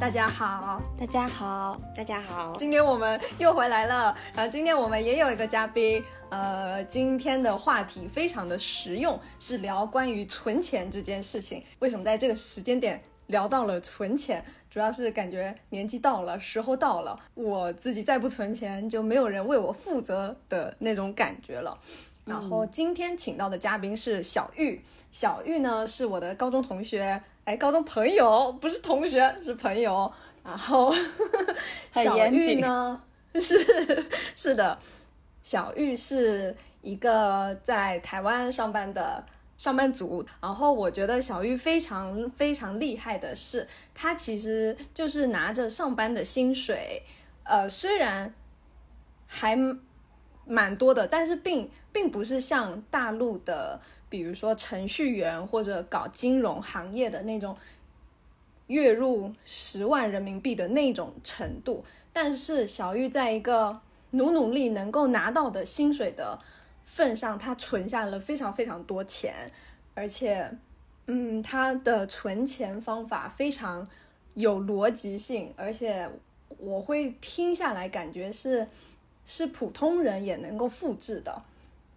大家好，大家好，大家好，今天我们又回来了。然后今天我们也有一个嘉宾，呃，今天的话题非常的实用，是聊关于存钱这件事情。为什么在这个时间点聊到了存钱？主要是感觉年纪到了，时候到了，我自己再不存钱，就没有人为我负责的那种感觉了。然后今天请到的嘉宾是小玉，小玉呢是我的高中同学。哎，高中朋友不是同学，是朋友。然后 小玉呢，是是的，小玉是一个在台湾上班的上班族。然后我觉得小玉非常非常厉害的是，她其实就是拿着上班的薪水，呃，虽然还蛮多的，但是并并不是像大陆的。比如说程序员或者搞金融行业的那种月入十万人民币的那种程度，但是小玉在一个努努力能够拿到的薪水的份上，他存下了非常非常多钱，而且，嗯，他的存钱方法非常有逻辑性，而且我会听下来感觉是是普通人也能够复制的。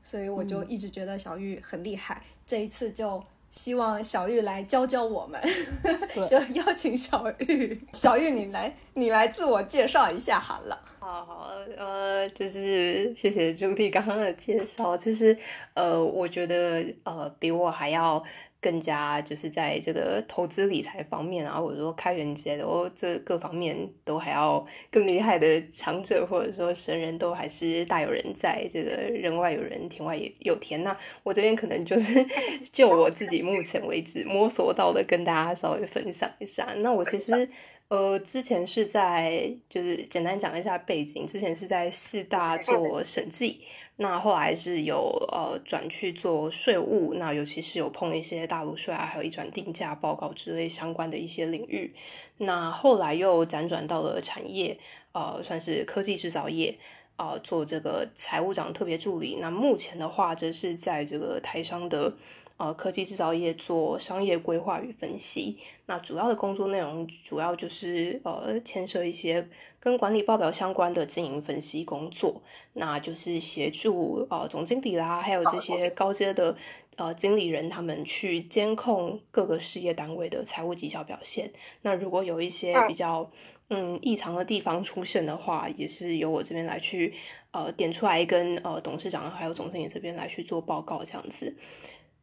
所以我就一直觉得小玉很厉害，这一次就希望小玉来教教我们，就邀请小玉。小玉，你来，你来自我介绍一下好了。好好，呃，就是谢谢朱棣刚刚的介绍。其实，呃，我觉得，呃，比我还要。更加就是在这个投资理财方面啊，或者说开源节流这各方面都还要更厉害的强者，或者说神人都还是大有人在。这个人外有人，天外有天。那我这边可能就是 就我自己目前为止摸索到的，跟大家稍微分享一下。那我其实呃之前是在就是简单讲一下背景，之前是在四大做审计。那后来是有呃转去做税务，那尤其是有碰一些大陆税啊，还有一转定价报告之类相关的一些领域。那后来又辗转到了产业，呃，算是科技制造业啊，做这个财务长特别助理。那目前的话，则是在这个台商的呃科技制造业做商业规划与分析。那主要的工作内容，主要就是呃牵涉一些。跟管理报表相关的经营分析工作，那就是协助呃总经理啦，还有这些高阶的呃经理人，他们去监控各个事业单位的财务绩效表现。那如果有一些比较嗯异常的地方出现的话，也是由我这边来去呃点出来，跟呃董事长还有总经理这边来去做报告这样子。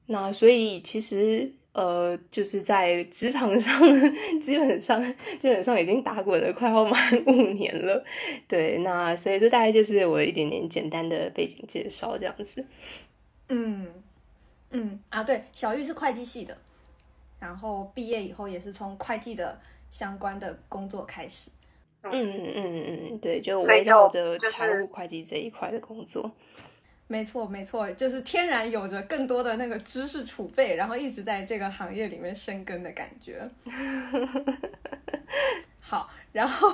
那所以其实。呃，就是在职场上，基本上基本上已经打滚了快要满五年了，对，那所以这大概就是我一点点简单的背景介绍这样子。嗯嗯啊，对，小玉是会计系的，然后毕业以后也是从会计的相关的工作开始。嗯嗯嗯嗯，对，就围绕着财务会计这一块的工作。没错，没错，就是天然有着更多的那个知识储备，然后一直在这个行业里面生根的感觉。好，然后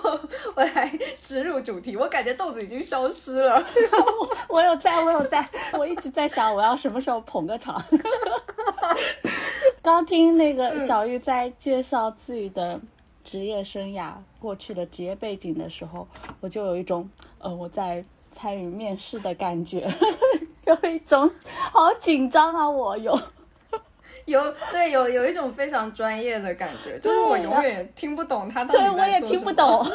我来植入主题，我感觉豆子已经消失了。我有在，我有在，我一直在想我要什么时候捧个场。刚听那个小玉在介绍自己的职业生涯、过去的职业背景的时候，我就有一种呃，我在。参与面试的感觉，有一种好紧张啊！我有，有对有有一种非常专业的感觉，就是我永远听不懂他到底对我也听不懂。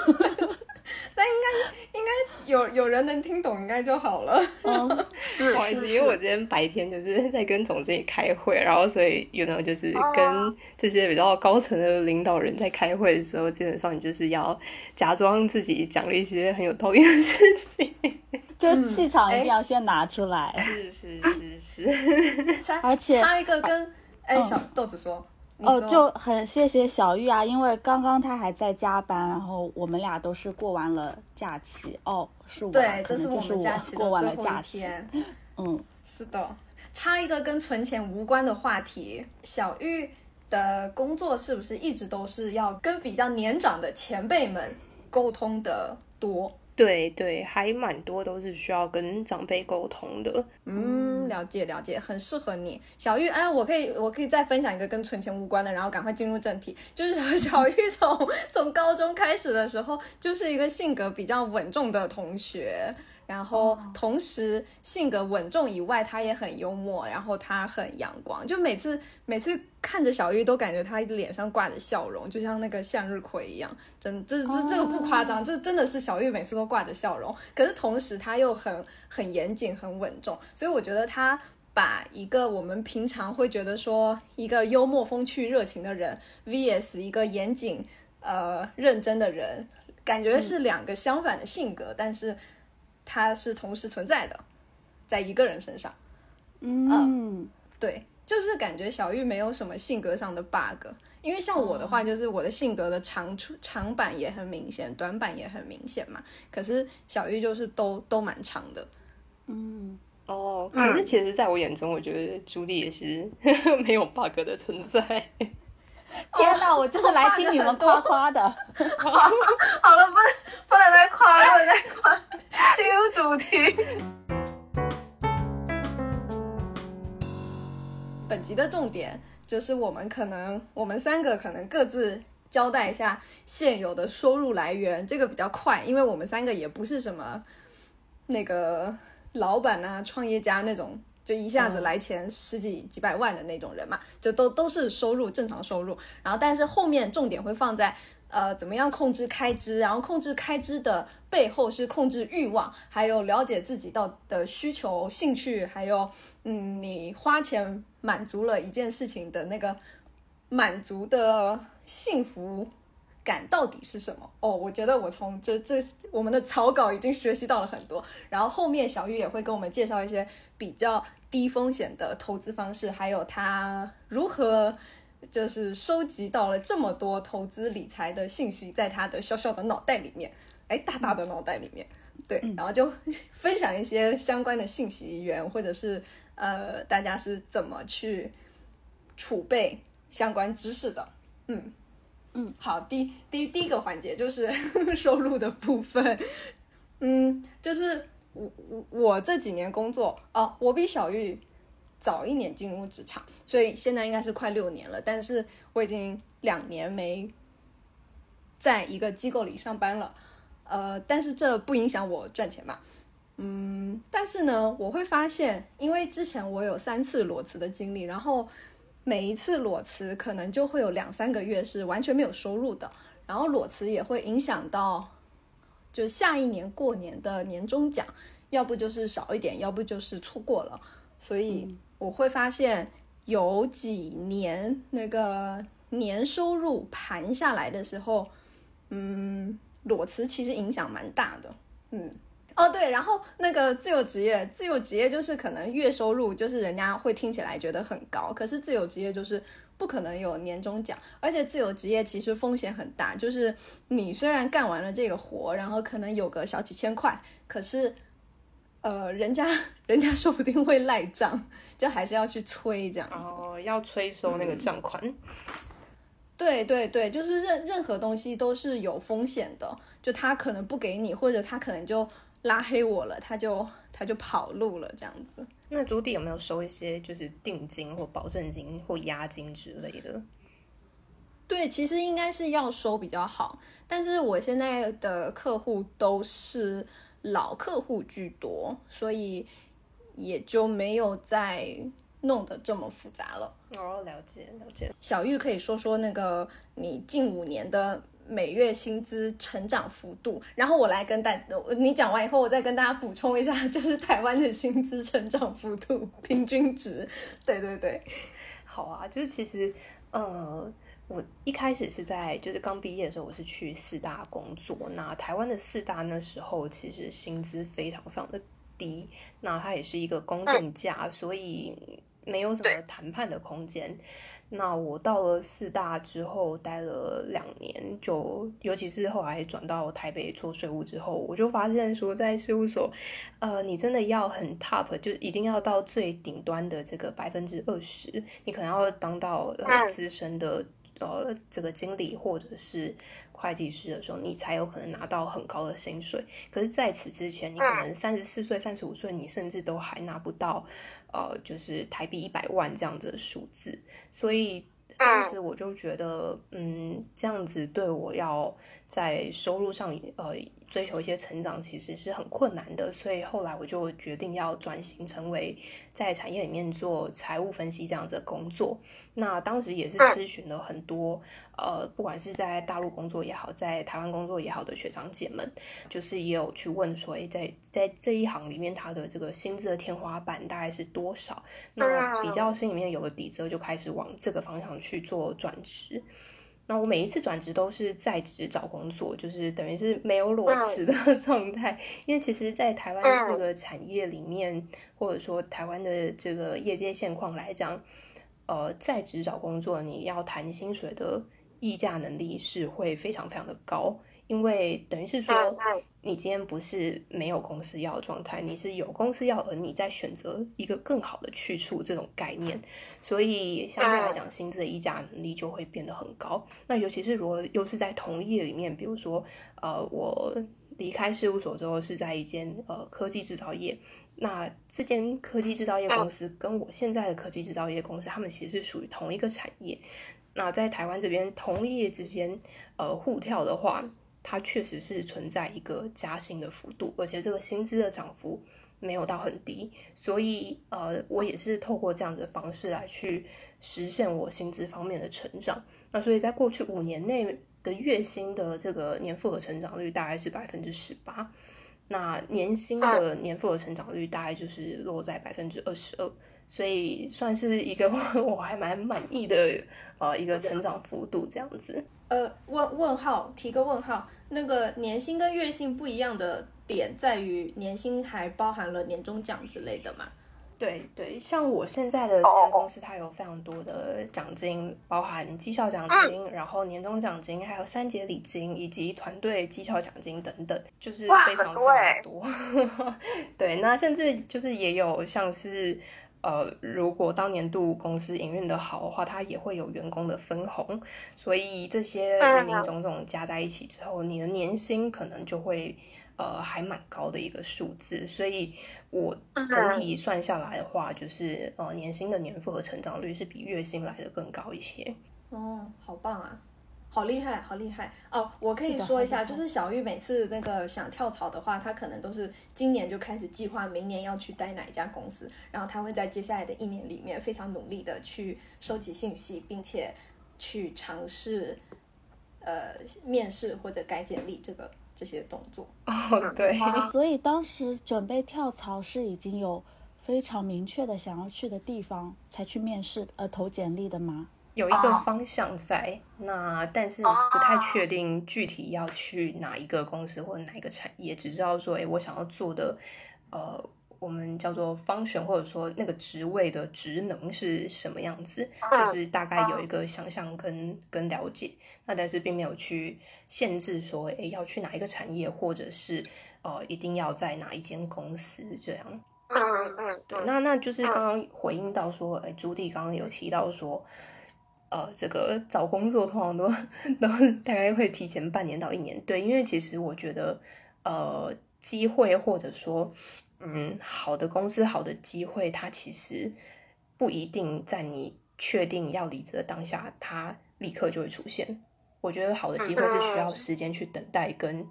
那应该应该有有人能听懂，应该就好了。是，不好意思，因为我今天白天就是在跟总经理开会，然后所以有呢就是跟这些比较高层的领导人在开会的时候，基本上你就是要假装自己讲了一些很有道理的事情，就是气场一定要先拿出来。是是是是，而且插一个跟哎小豆子说。哦，就很谢谢小玉啊，因为刚刚她还在加班，然后我们俩都是过完了假期。哦，是我，对，这是我们假期过完了假期。嗯，是的。插一个跟存钱无关的话题，小玉的工作是不是一直都是要跟比较年长的前辈们沟通的多？对对，还蛮多都是需要跟长辈沟通的。嗯，了解了解，很适合你，小玉。哎，我可以我可以再分享一个跟存钱无关的，然后赶快进入正题。就是 小玉从从高中开始的时候，就是一个性格比较稳重的同学。然后同时性格稳重以外，他也很幽默，然后他很阳光，就每次每次看着小玉都感觉他脸上挂着笑容，就像那个向日葵一样，真这这这个不夸张，这真的是小玉每次都挂着笑容。可是同时他又很很严谨、很稳重，所以我觉得他把一个我们平常会觉得说一个幽默、风趣、热情的人，vs 一个严谨、呃认真的人，感觉是两个相反的性格，但是。它是同时存在的，在一个人身上，嗯，对，就是感觉小玉没有什么性格上的 bug，因为像我的话，就是我的性格的长处长板也很明显，短板也很明显嘛。可是小玉就是都都蛮长的，嗯，哦，可是其实在我眼中，我觉得朱棣也是 没有 bug 的存在。天哪，我就是来听你们夸夸的。好了，不能不能再夸，不能再夸，进入主题。本集的重点就是我们可能，我们三个可能各自交代一下现有的收入来源，这个比较快，因为我们三个也不是什么那个老板啊、创业家那种。就一下子来钱十几几百万的那种人嘛，就都都是收入正常收入，然后但是后面重点会放在呃怎么样控制开支，然后控制开支的背后是控制欲望，还有了解自己到的需求、兴趣，还有嗯你花钱满足了一件事情的那个满足的幸福。感到底是什么？哦，我觉得我从这这我们的草稿已经学习到了很多，然后后面小雨也会跟我们介绍一些比较低风险的投资方式，还有他如何就是收集到了这么多投资理财的信息，在他的小小的脑袋里面，哎，大大的脑袋里面，对，然后就 分享一些相关的信息源，或者是呃，大家是怎么去储备相关知识的，嗯。嗯，好，第第第一个环节就是 收入的部分。嗯，就是我我我这几年工作哦，我比小玉早一年进入职场，所以现在应该是快六年了。但是我已经两年没在一个机构里上班了。呃，但是这不影响我赚钱嘛。嗯，但是呢，我会发现，因为之前我有三次裸辞的经历，然后。每一次裸辞可能就会有两三个月是完全没有收入的，然后裸辞也会影响到，就下一年过年的年终奖，要不就是少一点，要不就是错过了。所以我会发现有几年那个年收入盘下来的时候，嗯，裸辞其实影响蛮大的，嗯。哦，对，然后那个自由职业，自由职业就是可能月收入就是人家会听起来觉得很高，可是自由职业就是不可能有年终奖，而且自由职业其实风险很大，就是你虽然干完了这个活，然后可能有个小几千块，可是呃，人家人家说不定会赖账，就还是要去催这样子。哦，要催收那个账款。对对对，就是任任何东西都是有风险的，就他可能不给你，或者他可能就。拉黑我了，他就他就跑路了，这样子。那朱迪有没有收一些就是定金或保证金或押金之类的？对，其实应该是要收比较好，但是我现在的客户都是老客户居多，所以也就没有再弄得这么复杂了。哦，了解了解。小玉可以说说那个你近五年的。每月薪资成长幅度，然后我来跟大你讲完以后，我再跟大家补充一下，就是台湾的薪资成长幅度 平均值。对对对，好啊，就是其实，呃，我一开始是在就是刚毕业的时候，我是去四大工作。那台湾的四大那时候其实薪资非常非常的低，那它也是一个公定价，所以没有什么谈判的空间。那我到了四大之后待了两年，就尤其是后来转到台北做税务之后，我就发现说，在事务所，呃，你真的要很 top，就一定要到最顶端的这个百分之二十，你可能要当到资深的呃这个经理或者是会计师的时候，你才有可能拿到很高的薪水。可是在此之前，你可能三十四岁、三十五岁，你甚至都还拿不到呃就是台币一百万这样子的数字。所以当时我就觉得，嗯，这样子对我要在收入上呃。追求一些成长其实是很困难的，所以后来我就决定要转型成为在产业里面做财务分析这样子的工作。那当时也是咨询了很多呃，不管是在大陆工作也好，在台湾工作也好的学长姐们，就是也有去问说，在在这一行里面，他的这个薪资的天花板大概是多少？那比较心里面有个底之后，就开始往这个方向去做转职。那我每一次转职都是在职找工作，就是等于是没有裸辞的 状态。因为其实，在台湾这个产业里面，或者说台湾的这个业界现况来讲，呃，在职找工作，你要谈薪水的议价能力是会非常非常的高。因为等于是说，你今天不是没有公司要的状态，你是有公司要，而你在选择一个更好的去处这种概念，所以相对来讲，薪资的议价能力就会变得很高。那尤其是如果又是在同业里面，比如说，呃，我离开事务所之后是在一间呃科技制造业，那这间科技制造业公司跟我现在的科技制造业公司，他们其实是属于同一个产业。那在台湾这边同业之间，呃，互跳的话。它确实是存在一个加薪的幅度，而且这个薪资的涨幅没有到很低，所以呃，我也是透过这样子的方式来去实现我薪资方面的成长。那所以在过去五年内的月薪的这个年复合成长率大概是百分之十八，那年薪的年复合成长率大概就是落在百分之二十二，所以算是一个 我还蛮满意的呃一个成长幅度这样子。呃，问问号，提个问号。那个年薪跟月薪不一样的点在于，年薪还包含了年终奖之类的嘛？对对，像我现在的公司，它有非常多的奖金，包含绩效奖金，然后年终奖金，还有三节礼金，以及团队绩效奖金等等，就是非常非常多。对，那甚至就是也有像是。呃，如果当年度公司营运的好的话，它也会有员工的分红，所以这些零零总总加在一起之后，你的年薪可能就会呃还蛮高的一个数字。所以我整体算下来的话，就是呃年薪的年复合成长率是比月薪来的更高一些。哦，好棒啊！好厉害，好厉害哦！我可以说一下，就是小玉每次那个想跳槽的话，她可能都是今年就开始计划明年要去待哪一家公司，然后她会在接下来的一年里面非常努力的去收集信息，并且去尝试呃面试或者改简历这个这些动作。哦，对。所以当时准备跳槽是已经有非常明确的想要去的地方才去面试呃投简历的吗？有一个方向在那，但是不太确定具体要去哪一个公司或者哪一个产业，只知道说，哎，我想要做的，呃，我们叫做方选，或者说那个职位的职能是什么样子，就是大概有一个想象跟跟了解。那但是并没有去限制说，哎，要去哪一个产业，或者是呃，一定要在哪一间公司这样。嗯嗯，对，那那就是刚刚回应到说，哎，朱棣刚刚有提到说。呃，这个找工作通常都都大概会提前半年到一年，对，因为其实我觉得，呃，机会或者说，嗯，好的公司、好的机会，它其实不一定在你确定要离职的当下，它立刻就会出现。我觉得好的机会是需要时间去等待跟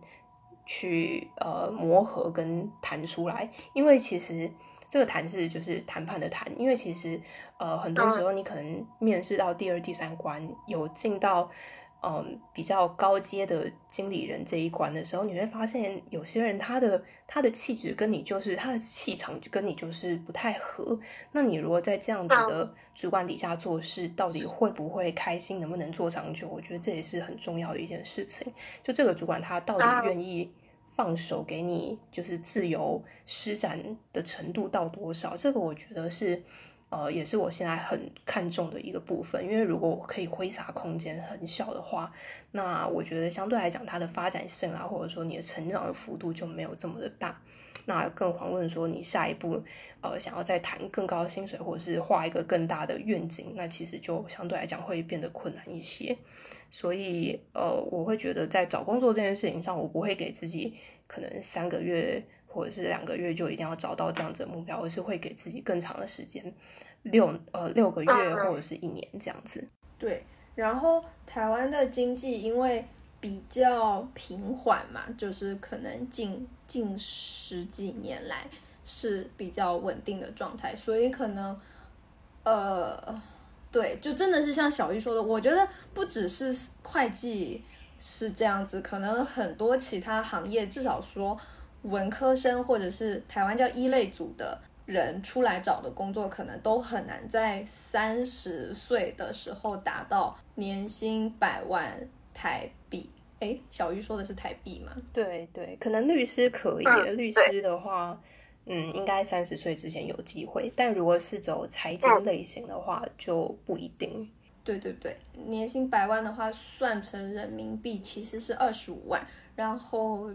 去呃磨合跟谈出来，因为其实。这个谈是就是谈判的谈，因为其实呃很多时候你可能面试到第二、第三关，有进到嗯比较高阶的经理人这一关的时候，你会发现有些人他的他的气质跟你就是他的气场跟你就是不太合。那你如果在这样子的主管底下做事，到底会不会开心，能不能做长久？我觉得这也是很重要的一件事情。就这个主管他到底愿意。放手给你，就是自由施展的程度到多少？这个我觉得是，呃，也是我现在很看重的一个部分。因为如果我可以挥洒空间很小的话，那我觉得相对来讲，它的发展性啊，或者说你的成长的幅度就没有这么的大。那更遑论说你下一步呃想要再谈更高的薪水，或者是画一个更大的愿景，那其实就相对来讲会变得困难一些。所以呃，我会觉得在找工作这件事情上，我不会给自己可能三个月或者是两个月就一定要找到这样子的目标，而是会给自己更长的时间，六呃六个月或者是一年这样子。对，然后台湾的经济因为比较平缓嘛，就是可能近近十几年来是比较稳定的状态，所以可能呃。对，就真的是像小玉说的，我觉得不只是会计是这样子，可能很多其他行业，至少说文科生或者是台湾叫一类组的人出来找的工作，可能都很难在三十岁的时候达到年薪百万台币。哎，小玉说的是台币吗？对对，可能律师可以，律师的话。嗯，应该三十岁之前有机会，但如果是走财经类型的话，就不一定。对对对，年薪百万的话，算成人民币其实是二十五万。然后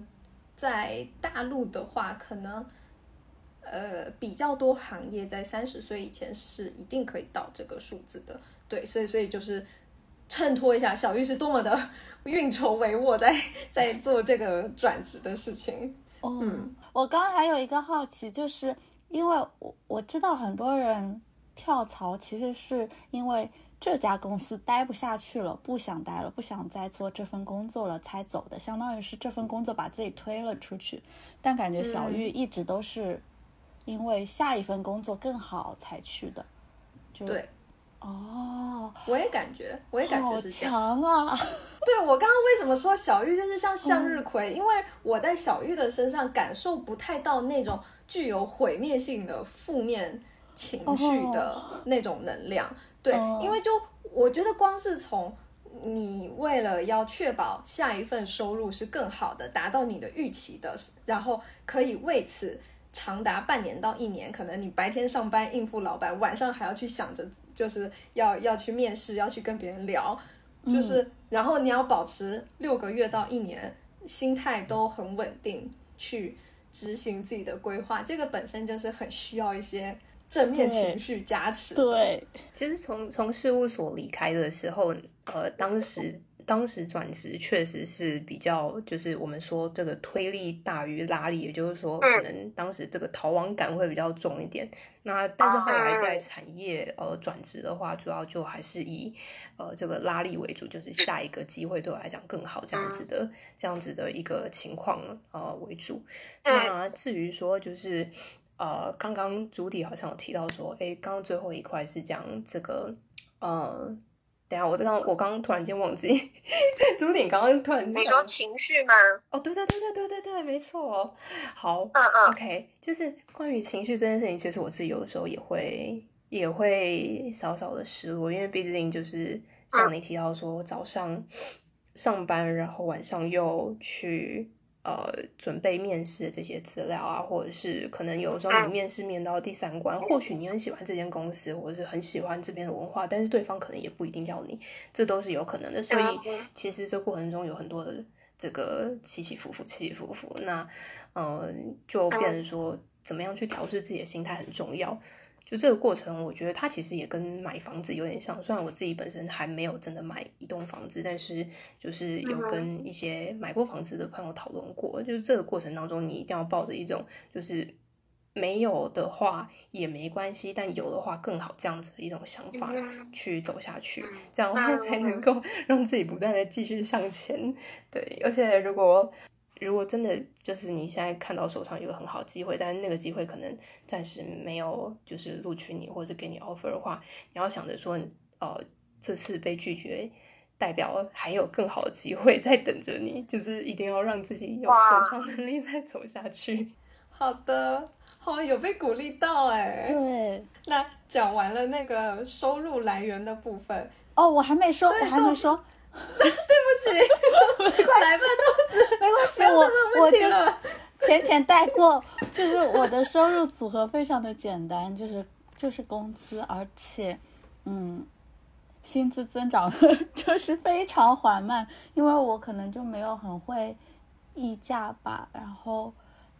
在大陆的话，可能呃比较多行业在三十岁以前是一定可以到这个数字的。对，所以所以就是衬托一下小玉是多么的 运筹帷幄，在在做这个转职的事情。嗯，我刚刚还有一个好奇，就是因为我我知道很多人跳槽其实是因为这家公司待不下去了，不想待了，不想再做这份工作了才走的，相当于是这份工作把自己推了出去。但感觉小玉一直都是因为下一份工作更好才去的，就对。哦，我也感觉，我也感觉是强啊！对我刚刚为什么说小玉就是像向日葵？因为我在小玉的身上感受不太到那种具有毁灭性的负面情绪的那种能量。对，因为就我觉得光是从你为了要确保下一份收入是更好的，达到你的预期的，然后可以为此长达半年到一年，可能你白天上班应付老板，晚上还要去想着。就是要要去面试，要去跟别人聊，就是然后你要保持六个月到一年，心态都很稳定，去执行自己的规划。这个本身就是很需要一些正面情绪加持。对，其实从从事务所离开的时候，呃，当时。当时转职确实是比较，就是我们说这个推力大于拉力，也就是说，可能当时这个逃亡感会比较重一点。那但是后来在产业呃转职的话，主要就还是以呃这个拉力为主，就是下一个机会对我来讲更好这样子的这样子的一个情况呃为主。那至于说就是呃刚刚主体好像有提到说，哎，刚刚最后一块是讲这个呃。等下，我刚我刚刚突然间忘记，主体刚刚突然你说情绪吗？哦，对对对对对对对，没错。好，嗯嗯，OK，就是关于情绪这件事情，其实我自己有的时候也会也会少少的失落，因为毕竟就是像你提到说，早上上班，然后晚上又去。呃，准备面试的这些资料啊，或者是可能有时候你面试面到第三关，或许你很喜欢这间公司，或者是很喜欢这边的文化，但是对方可能也不一定要你，这都是有可能的。所以其实这过程中有很多的这个起起伏伏，起起伏伏。那呃，就变成说，怎么样去调试自己的心态很重要。就这个过程，我觉得它其实也跟买房子有点像。虽然我自己本身还没有真的买一栋房子，但是就是有跟一些买过房子的朋友讨论过。就是这个过程当中，你一定要抱着一种，就是没有的话也没关系，但有的话更好这样子的一种想法去走下去，这样的话才能够让自己不断的继续向前。对，而且如果。如果真的就是你现在看到手上有个很好机会，但是那个机会可能暂时没有就是录取你或者给你 offer 的话，你要想着说，呃，这次被拒绝代表还有更好的机会在等着你，就是一定要让自己有走上能力再走下去。好的，好有被鼓励到哎。对，那讲完了那个收入来源的部分哦，我还没说，我还没说。对不起，来吧，豆子，没关系，我我就是浅浅带过，就是我的收入组合非常的简单，就是就是工资，而且嗯，薪资增长就是非常缓慢，因为我可能就没有很会议价吧，然后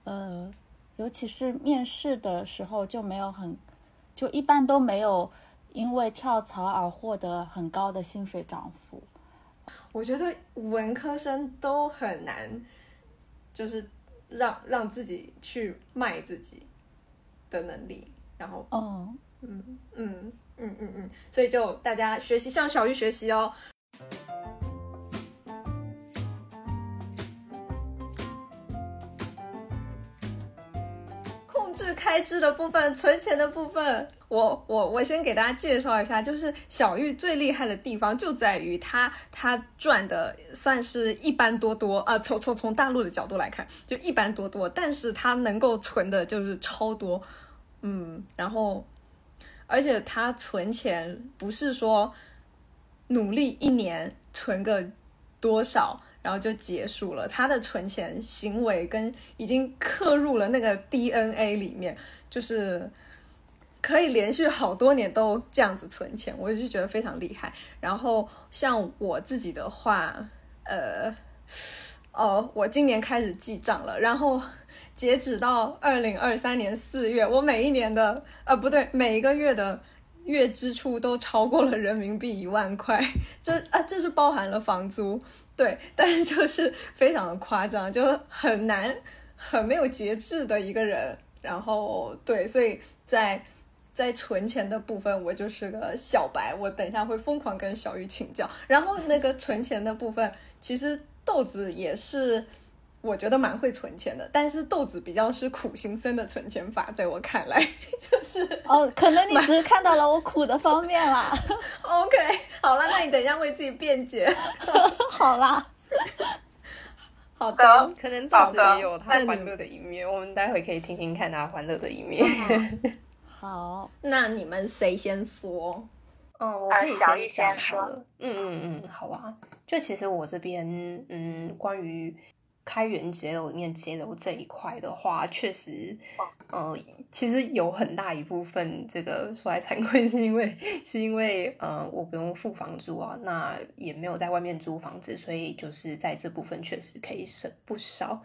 呃，尤其是面试的时候就没有很，就一般都没有因为跳槽而获得很高的薪水涨幅。我觉得文科生都很难，就是让让自己去卖自己的能力，然后，嗯嗯嗯嗯嗯嗯，所以就大家学习向小玉学习哦。控制开支的部分，存钱的部分，我我我先给大家介绍一下，就是小玉最厉害的地方就在于她她赚的算是一般多多啊，从从从大陆的角度来看就一般多多，但是她能够存的就是超多，嗯，然后而且她存钱不是说努力一年存个多少。然后就结束了。他的存钱行为跟已经刻入了那个 DNA 里面，就是可以连续好多年都这样子存钱，我就觉得非常厉害。然后像我自己的话，呃，哦，我今年开始记账了，然后截止到二零二三年四月，我每一年的呃不对，每一个月的月支出都超过了人民币一万块，这啊这是包含了房租。对，但是就是非常的夸张，就很难、很没有节制的一个人。然后，对，所以在在存钱的部分，我就是个小白。我等一下会疯狂跟小鱼请教。然后那个存钱的部分，其实豆子也是。我觉得蛮会存钱的，但是豆子比较是苦行僧的存钱法，在我看来 就是哦，可能你只是看到了我苦的方面啦。OK，好了，那你等一下为自己辩解。好啦，好的，可能豆子也有他欢乐的一面，我们待会可以听听看他欢乐的一面。好，那你们谁先说？哦，我可以小玉先说。嗯嗯嗯，好啊。就其实我这边，嗯，关于。开源节流里面节流这一块的话，确实，呃，其实有很大一部分，这个说来惭愧，是因为是因为呃，我不用付房租啊，那也没有在外面租房子，所以就是在这部分确实可以省不少。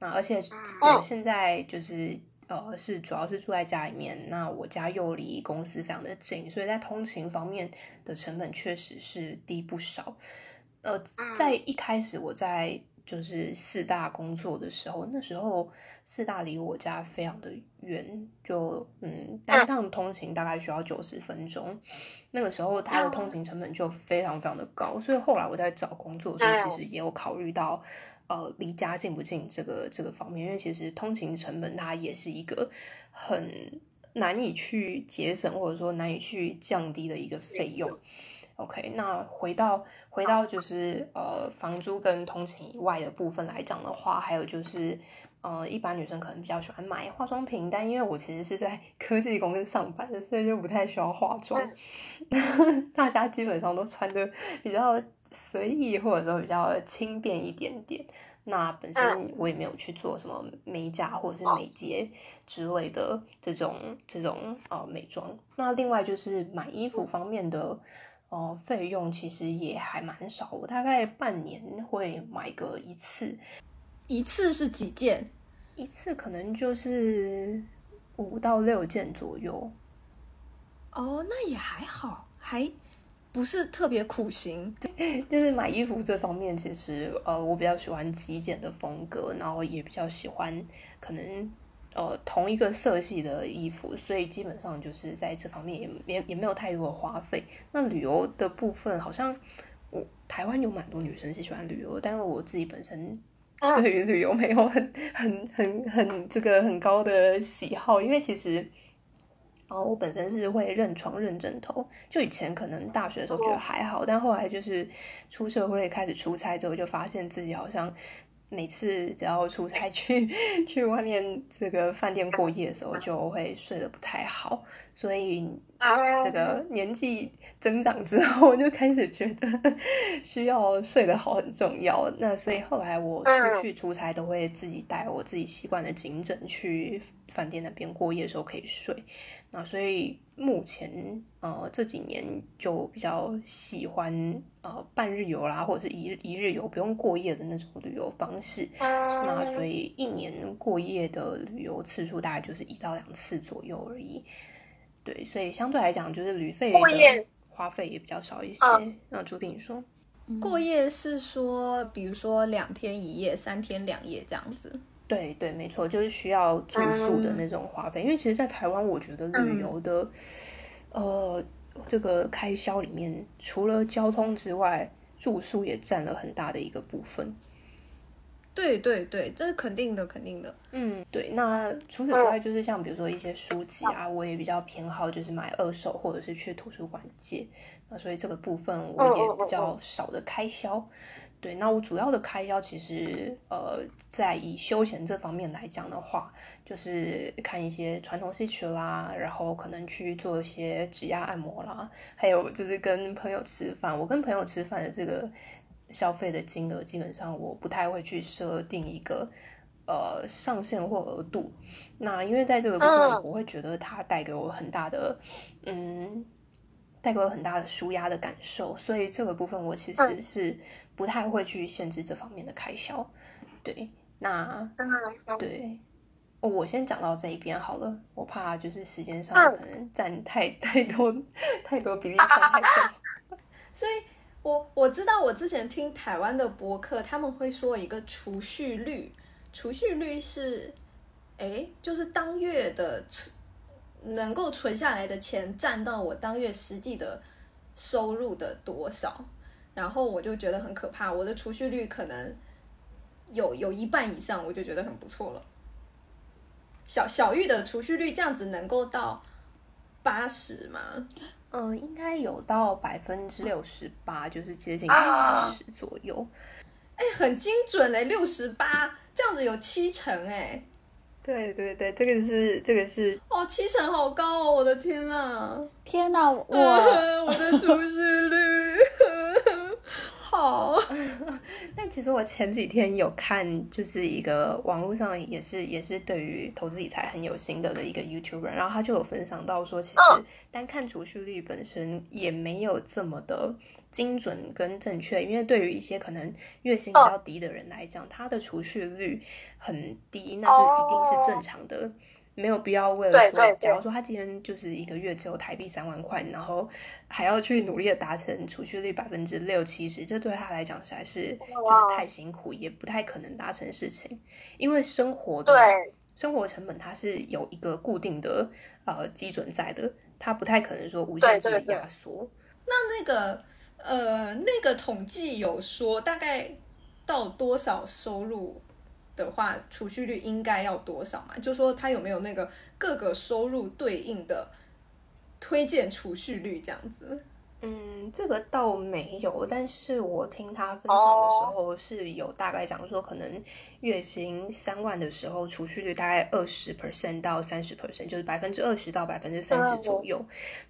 那而且我现在就是呃，是主要是住在家里面，那我家又离公司非常的近，所以在通勤方面的成本确实是低不少。呃，在一开始我在。就是四大工作的时候，那时候四大离我家非常的远，就嗯单趟通勤大概需要九十分钟，那个时候它的通勤成本就非常非常的高，所以后来我在找工作的时候，其实也有考虑到呃离家近不近这个这个方面，因为其实通勤成本它也是一个很难以去节省或者说难以去降低的一个费用。OK，那回到回到就是呃房租跟通勤以外的部分来讲的话，还有就是呃一般女生可能比较喜欢买化妆品，但因为我其实是在 科技公司上班的，所以就不太需要化妆。大家基本上都穿的比较随意，或者说比较轻便一点点。那本身我也没有去做什么美甲或者是美睫之类的这种这种呃美妆。那另外就是买衣服方面的。哦，费用其实也还蛮少，我大概半年会买个一次，一次是几件？一次可能就是五到六件左右。哦，那也还好，还不是特别苦行。就是买衣服这方面，其实呃，我比较喜欢极简的风格，然后也比较喜欢可能。呃，同一个色系的衣服，所以基本上就是在这方面也也也没有太多的花费。那旅游的部分，好像我台湾有蛮多女生是喜欢旅游，但是我自己本身对于旅游没有很很很很这个很高的喜好，因为其实，哦，我本身是会认床认枕头，就以前可能大学的时候觉得还好，但后来就是出社会开始出差之后，就发现自己好像。每次只要出差去去外面这个饭店过夜的时候，就会睡得不太好，所以这个年纪增长之后，就开始觉得需要睡得好很重要。那所以后来我出去出差都会自己带我自己习惯的颈枕去饭店那边过夜的时候可以睡。那所以目前呃这几年就比较喜欢呃半日游啦，或者是一日一日游不用过夜的那种旅游方式。那所以一年过夜的旅游次数大概就是一到两次左右而已。对，所以相对来讲就是旅费的花费也比较少一些。那朱婷你说，过夜是说比如说两天一夜、三天两夜这样子？对对，没错，就是需要住宿的那种花费。因为其实，在台湾，我觉得旅游的，呃，这个开销里面，除了交通之外，住宿也占了很大的一个部分。对对对，这是肯定的，肯定的。嗯，对。那除此之外，就是像比如说一些书籍啊，我也比较偏好就是买二手，或者是去图书馆借。那所以这个部分我也比较少的开销。对，那我主要的开销其实，呃，在以休闲这方面来讲的话，就是看一些传统戏曲啦，然后可能去做一些指压按摩啦，还有就是跟朋友吃饭。我跟朋友吃饭的这个消费的金额，基本上我不太会去设定一个呃上限或额度。那因为在这个部分，我会觉得它带给我很大的，嗯，带给我很大的舒压的感受，所以这个部分我其实是。不太会去限制这方面的开销，对，那对，我先讲到这一边好了，我怕就是时间上可能占太太多太多比例太重，所以我我知道我之前听台湾的博客，他们会说一个储蓄率，储蓄率是，哎，就是当月的存能够存下来的钱占到我当月实际的收入的多少。然后我就觉得很可怕，我的储蓄率可能有有一半以上，我就觉得很不错了。小小玉的储蓄率这样子能够到八十吗？嗯，应该有到百分之六十八，就是接近七十左右。哎，很精准哎，六十八，这样子有七成哎。对对对，这个是这个是哦，七成好高哦，我的天啊，天哪，我 我的储蓄率。好，但其实我前几天有看，就是一个网络上也是也是对于投资理财很有心得的一个 YouTuber，然后他就有分享到说，其实单看储蓄率本身也没有这么的精准跟正确，因为对于一些可能月薪比较低的人来讲，他的储蓄率很低，那是一定是正常的。没有必要为了说，假如说他今天就是一个月只有台币三万块，然后还要去努力的达成储蓄率百分之六七十，这对他来讲实在是就是太辛苦，也不太可能达成事情。因为生活的生活成本它是有一个固定的呃基准在的，它不太可能说无限制的压缩。那那个呃那个统计有说大概到多少收入？的话，储蓄率应该要多少嘛？就说他有没有那个各个收入对应的推荐储蓄率这样子？嗯，这个倒没有，但是我听他分享的时候是有大概讲说，可能月薪三万的时候，储蓄率大概二十 percent 到三十 percent，就是百分之二十到百分之三十左右。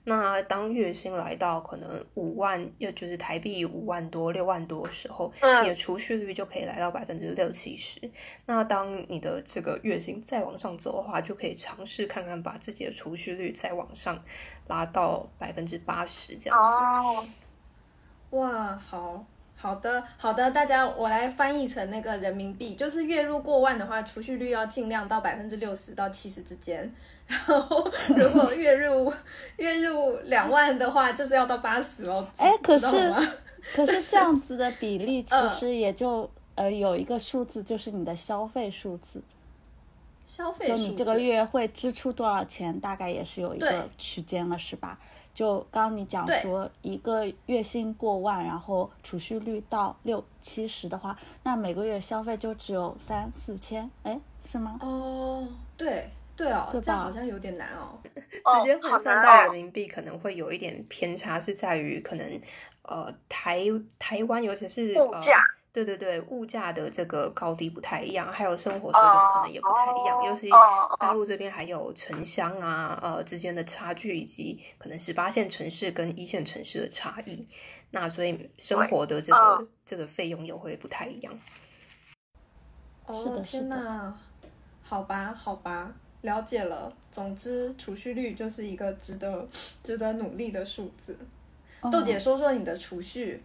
那当月薪来到可能五万，又就是台币五万多、六万多的时候，你的储蓄率就可以来到百分之六七十。那当你的这个月薪再往上走的话，就可以尝试看看把自己的储蓄率再往上。拉到百分之八十这样子，哇，好好的好的，大家我来翻译成那个人民币，就是月入过万的话，储蓄率要尽量到百分之六十到七十之间，然后如果月入 月入两万的话，就是要到八十哦。哎，可是 可是这样子的比例其实也就呃有一个数字，就是你的消费数字。消费就你这个月会支出多少钱，大概也是有一个区间了，是吧？就刚刚你讲说一个月薪过万，然后储蓄率到六七十的话，那每个月消费就只有三四千，哎，是吗？哦，对对哦，这样好像有点难哦。直接换算到人民币可能会有一点偏差，是在于可能呃台台湾尤其是物价。对对对，物价的这个高低不太一样，还有生活水准可能也不太一样，尤其大陆这边还有城乡啊呃之间的差距，以及可能十八线城市跟一线城市的差异，那所以生活的这个这个费用又会不太一样。哦，天哪，好吧，好吧。了解了。总之，储蓄率就是一个值得值得努力的数字。豆姐，说说你的储蓄。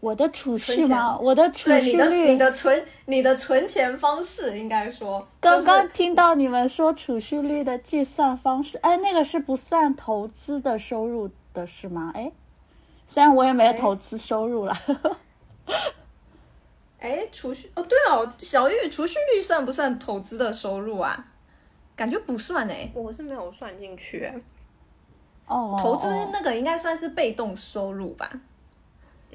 我的储蓄吗？我的储蓄率，你的存你的存钱方式应该说。刚刚听到你们说储蓄率的计算方式，哎，那个是不算投资的收入的是吗？哎，虽然我也没有投资收入了。哎，储蓄哦，对哦，小玉，储蓄率算不算投资的收入啊？感觉不算哎，我是没有算进去。哦，投资那个应该算是被动收入吧。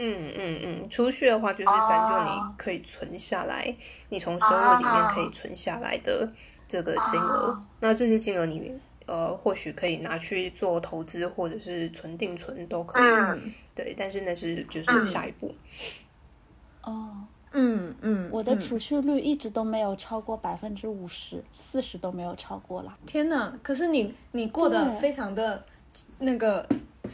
嗯嗯嗯，储蓄的话就是单就你可以存下来，你从收入里面可以存下来的这个金额，那这些金额你呃或许可以拿去做投资或者是存定存都可以，对，但是那是就是下一步。哦，嗯嗯，我的储蓄率一直都没有超过百分之五十，四十都没有超过啦。天哪！可是你你过得非常的那个。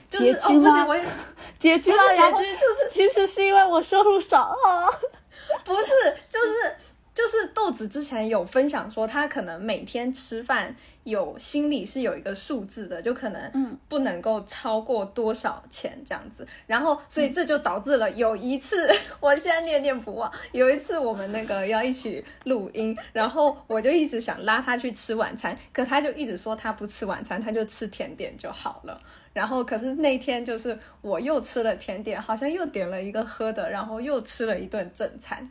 就是哦，不行，我也 拮据吗？拮据就是，其实是因为我收入少啊。不是，就是就是豆子之前有分享说，他可能每天吃饭有心里是有一个数字的，就可能嗯不能够超过多少钱这样子。然后，所以这就导致了有一次，我现在念念不忘。有一次我们那个要一起录音，然后我就一直想拉他去吃晚餐，可他就一直说他不吃晚餐，他就吃甜点就好了。然后，可是那天就是我又吃了甜点，好像又点了一个喝的，然后又吃了一顿正餐，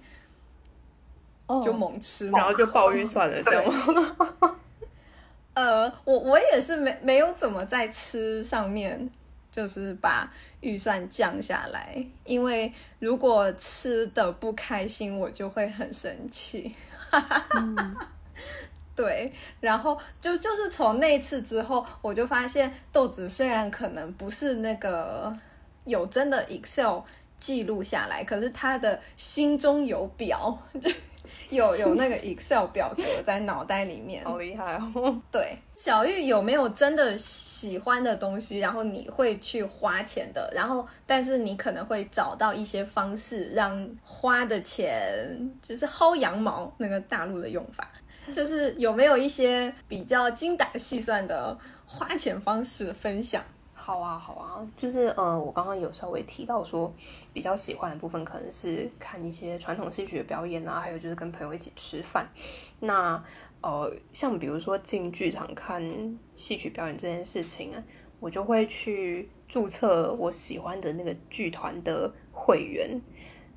就猛吃，然后就报预算了，这样 呃，我我也是没没有怎么在吃上面，就是把预算降下来，因为如果吃的不开心，我就会很生气。对，然后就就是从那次之后，我就发现豆子虽然可能不是那个有真的 Excel 记录下来，可是他的心中有表，有有那个 Excel 表格在脑袋里面，好厉害哦。对，小玉有没有真的喜欢的东西，然后你会去花钱的，然后但是你可能会找到一些方式让花的钱就是薅羊毛，那个大陆的用法。就是有没有一些比较精打细算的花钱方式分享？好啊，好啊，就是呃，我刚刚有稍微提到说，比较喜欢的部分可能是看一些传统戏曲的表演啊，还有就是跟朋友一起吃饭。那呃，像比如说进剧场看戏曲表演这件事情啊，我就会去注册我喜欢的那个剧团的会员。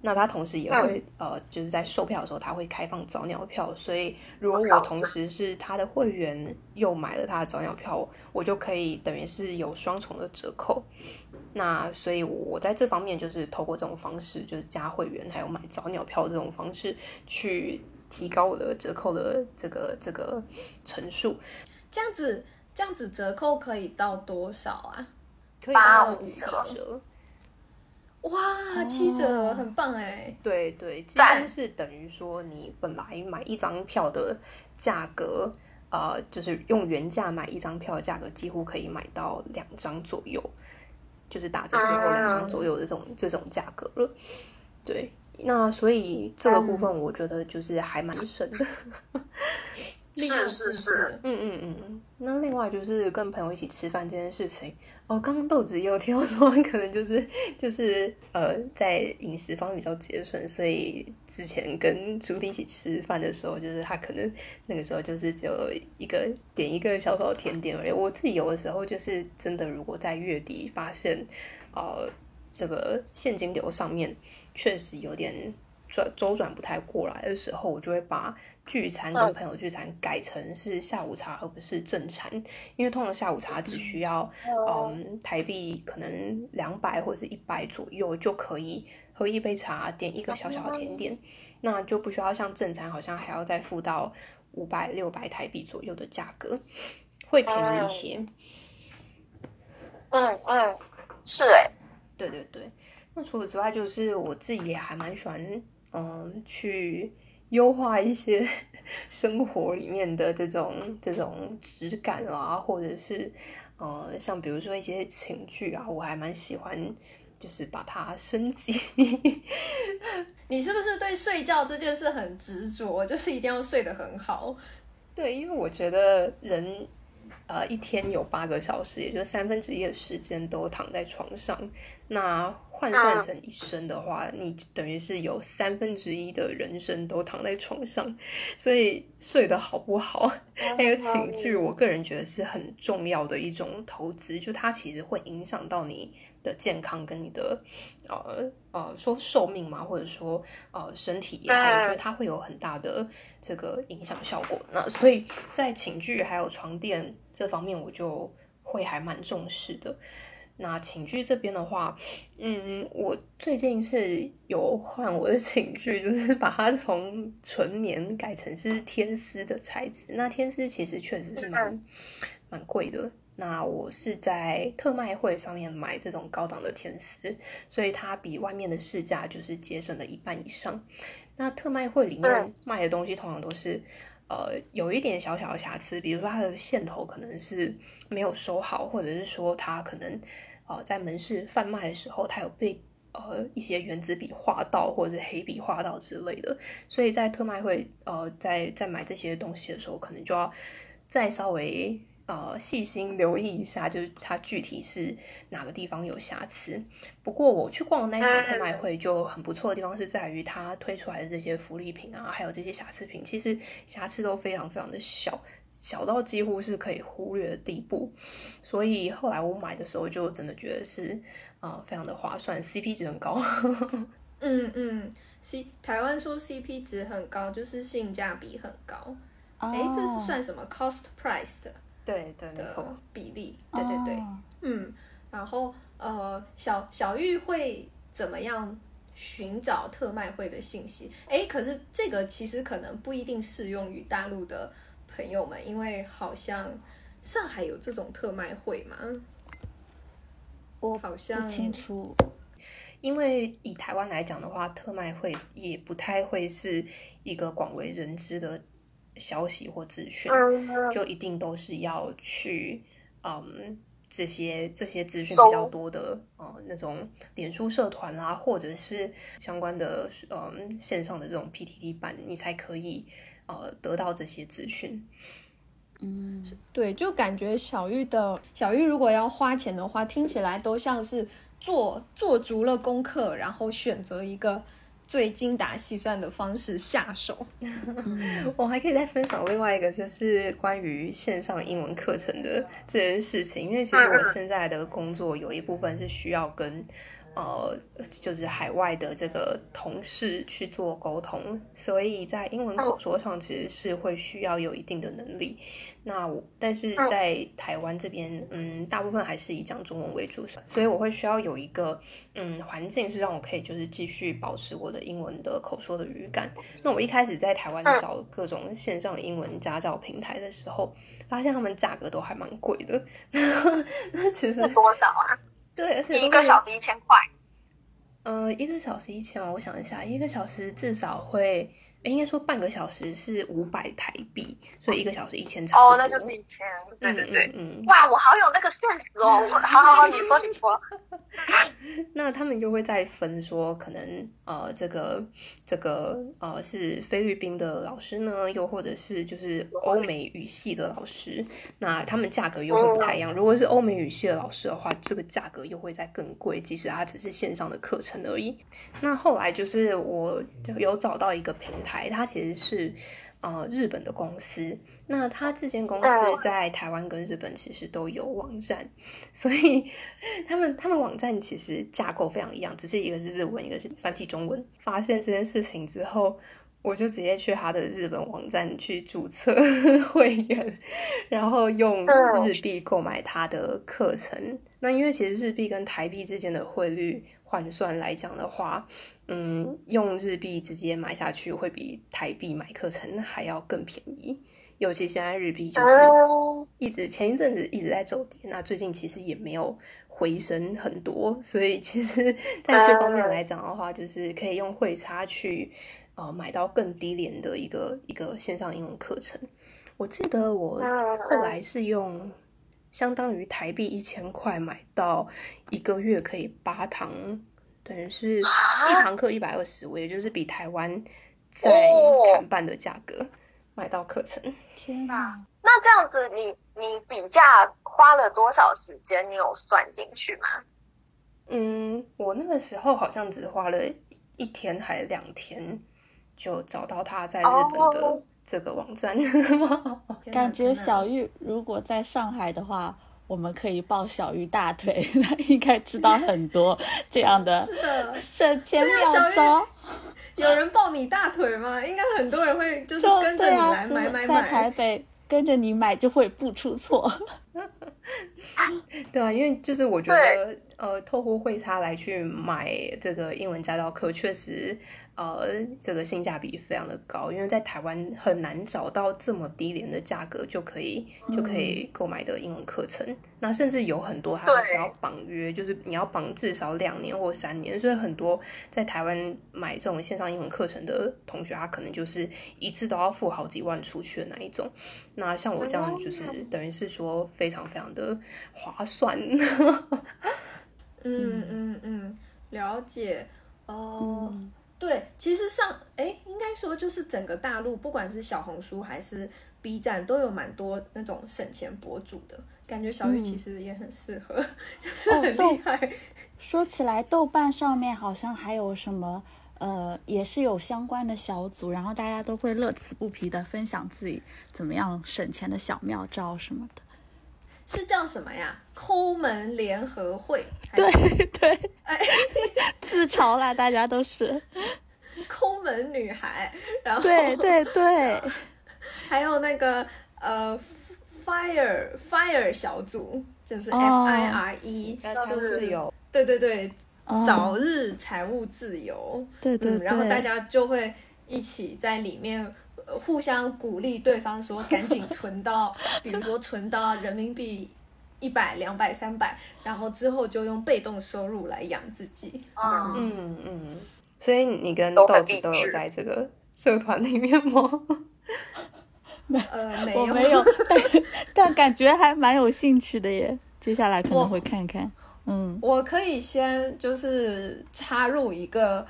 那他同时也会呃，就是在售票的时候，他会开放早鸟票，所以如果我同时是他的会员，又买了他的早鸟票，我就可以等于是有双重的折扣。那所以我在这方面就是透过这种方式，就是加会员还有买早鸟票这种方式，去提高我的折扣的这个这个乘数。这样子，这样子折扣可以到多少啊？可以到五折。哇，七折，很棒哎！对对，几乎是等于说你本来买一张票的价格，呃，就是用原价买一张票的价格，几乎可以买到两张左右，就是打折之后两张左右的这种这种价格了。对，那所以这个部分我觉得就是还蛮省的。是是是，嗯嗯嗯。那另外就是跟朋友一起吃饭这件事情，哦，刚刚豆子也有提到说，可能就是就是呃，在饮食方面比较节省，所以之前跟朱迪一起吃饭的时候，就是他可能那个时候就是只有一个点一个小小的甜点而已。我自己有的时候就是真的，如果在月底发现，呃，这个现金流上面确实有点转周转不太过来的时候，我就会把。聚餐跟朋友聚餐改成是下午茶而不是正餐，因为通常下午茶只需要嗯台币可能两百或者是一百左右就可以喝一杯茶，点一个小小的甜点，那就不需要像正餐好像还要再付到五百六百台币左右的价格，会便宜一些。嗯嗯，是哎，对对对。那除此之外，就是我自己也还蛮喜欢嗯去。优化一些 生活里面的这种这种质感啊，或者是呃，像比如说一些情趣啊，我还蛮喜欢，就是把它升级。你是不是对睡觉这件事很执着？就是一定要睡得很好？对，因为我觉得人呃一天有八个小时，也就是三分之一的时间都躺在床上。那换算成一生的话，你等于是有三分之一的人生都躺在床上，所以睡得好不好，还有寝具，我个人觉得是很重要的一种投资，就它其实会影响到你的健康跟你的呃呃说寿命嘛，或者说呃身体也好，我觉得它会有很大的这个影响效果。那所以在寝具还有床垫这方面，我就会还蛮重视的。那寝具这边的话，嗯，我最近是有换我的寝具，就是把它从纯棉改成是天丝的材质。那天丝其实确实是蛮蛮贵的。那我是在特卖会上面买这种高档的天丝，所以它比外面的市价就是节省了一半以上。那特卖会里面卖的东西通常都是呃有一点小小的瑕疵，比如说它的线头可能是没有收好，或者是说它可能。呃，在门市贩卖的时候，它有被呃一些原子笔划到，或者是黑笔划到之类的，所以在特卖会呃在在买这些东西的时候，可能就要再稍微呃细心留意一下，就是它具体是哪个地方有瑕疵。不过我去逛的那场特卖会就很不错的地方是在于它推出来的这些福利品啊，还有这些瑕疵品，其实瑕疵都非常非常的小。小到几乎是可以忽略的地步，所以后来我买的时候就真的觉得是啊，非常的划算，CP 值很高。嗯嗯，C 台湾说 CP 值很高，就是性价比很高。哎，这是算什么 cost price 的？对对，没错，比例。对对对，嗯。然后呃，小小玉会怎么样寻找特卖会的信息？哎，可是这个其实可能不一定适用于大陆的。朋友们，因为好像上海有这种特卖会嘛，我好像不清楚。因为以台湾来讲的话，特卖会也不太会是一个广为人知的消息或资讯，就一定都是要去嗯这些这些资讯比较多的呃那种脸书社团啊，或者是相关的嗯线上的这种 PTT 版，你才可以。呃，得到这些资讯，嗯，对，就感觉小玉的小玉如果要花钱的话，听起来都像是做做足了功课，然后选择一个最精打细算的方式下手。我还可以再分享另外一个，就是关于线上英文课程的这件事情，因为其实我现在的工作有一部分是需要跟。呃，就是海外的这个同事去做沟通，所以在英文口说上其实是会需要有一定的能力。那我但是在台湾这边，嗯，大部分还是以讲中文为主，所以我会需要有一个嗯环境是让我可以就是继续保持我的英文的口说的语感。那我一开始在台湾找各种线上英文家教平台的时候，发现他们价格都还蛮贵的。那其实多少啊？对，而且一个小时一千块。呃，一个小时一千我想一下，一个小时至少会。应该说半个小时是五百台币，所以一个小时一千哦，那就是一千，对对对，嗯，哇，我好有那个 sense 哦，好好好，你说你说。那他们又会再分说，可能呃，这个这个呃是菲律宾的老师呢，又或者是就是欧美语系的老师，那他们价格又会不太一样。如果是欧美语系的老师的话，这个价格又会再更贵，即使它只是线上的课程而已。那后来就是我有找到一个平台。台，它其实是呃日本的公司，那它这间公司在台湾跟日本其实都有网站，所以他们他们网站其实架构非常一样，只是一个是日文，一个是繁体中文。发现这件事情之后，我就直接去他的日本网站去注册 会员，然后用日币购买他的课程。那因为其实日币跟台币之间的汇率。换算来讲的话，嗯，用日币直接买下去会比台币买课程还要更便宜。尤其现在日币就是一直前一阵子一直在走跌，那最近其实也没有回升很多，所以其实 在这方面来讲的话，就是可以用汇差去呃买到更低廉的一个一个线上英文课程。我记得我后来是用。相当于台币一千块买到一个月可以八堂，等于是一堂课一百二十，我也就是比台湾在砍半的价格，买到课程。天哪！那这样子你，你比价花了多少时间？你有算进去吗？嗯，我那个时候好像只花了一天还两天，就找到他在日本的这个网站。感觉小玉如果在上海的话，我们可以抱小玉大腿，他应该知道很多 这样的省钱妙招。有人抱你大腿吗？应该很多人会就是跟着你来买买买。在台北跟着你买就会不出错。对啊，因为就是我觉得，呃，透过汇差来去买这个英文驾照课，确实。呃，这个性价比非常的高，因为在台湾很难找到这么低廉的价格就可以就可以购买的英文课程。那甚至有很多它需要绑约，就是你要绑至少两年或三年。所以很多在台湾买这种线上英文课程的同学，他可能就是一次都要付好几万出去的那一种。那像我这样，就是等于是说非常非常的划算。嗯 嗯嗯，了解哦。对，其实上，哎，应该说就是整个大陆，不管是小红书还是 B 站，都有蛮多那种省钱博主的感觉。小玉其实也很适合，就是很厉害。说起来，豆瓣上面好像还有什么，呃，也是有相关的小组，然后大家都会乐此不疲的分享自己怎么样省钱的小妙招什么的。是叫什么呀？抠门联合会。对对，哎，自嘲啦，大家都是抠门女孩。然后对对对，还有那个呃，fire fire 小组，就是 F I R E，就是有。对对对，早日财务自由。对对，然后大家就会一起在里面。互相鼓励对方说：“赶紧存到，比如说存到人民币一百、两百、三百，然后之后就用被动收入来养自己。”嗯嗯，所以你跟豆子都有在这个社团里面吗？没，呃，没有，没有，但但感觉还蛮有兴趣的耶。接下来可能会看看。嗯，我可以先就是插入一个。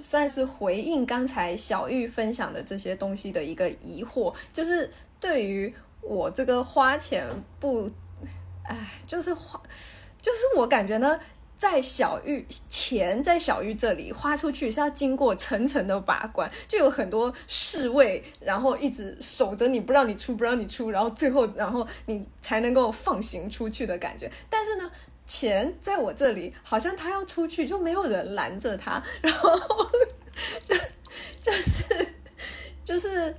算是回应刚才小玉分享的这些东西的一个疑惑，就是对于我这个花钱不，哎，就是花，就是我感觉呢，在小玉钱在小玉这里花出去是要经过层层的把关，就有很多侍卫，然后一直守着你不让你出，不让你出，然后最后然后你才能够放行出去的感觉，但是呢。钱在我这里，好像他要出去就没有人拦着他，然后就就是就是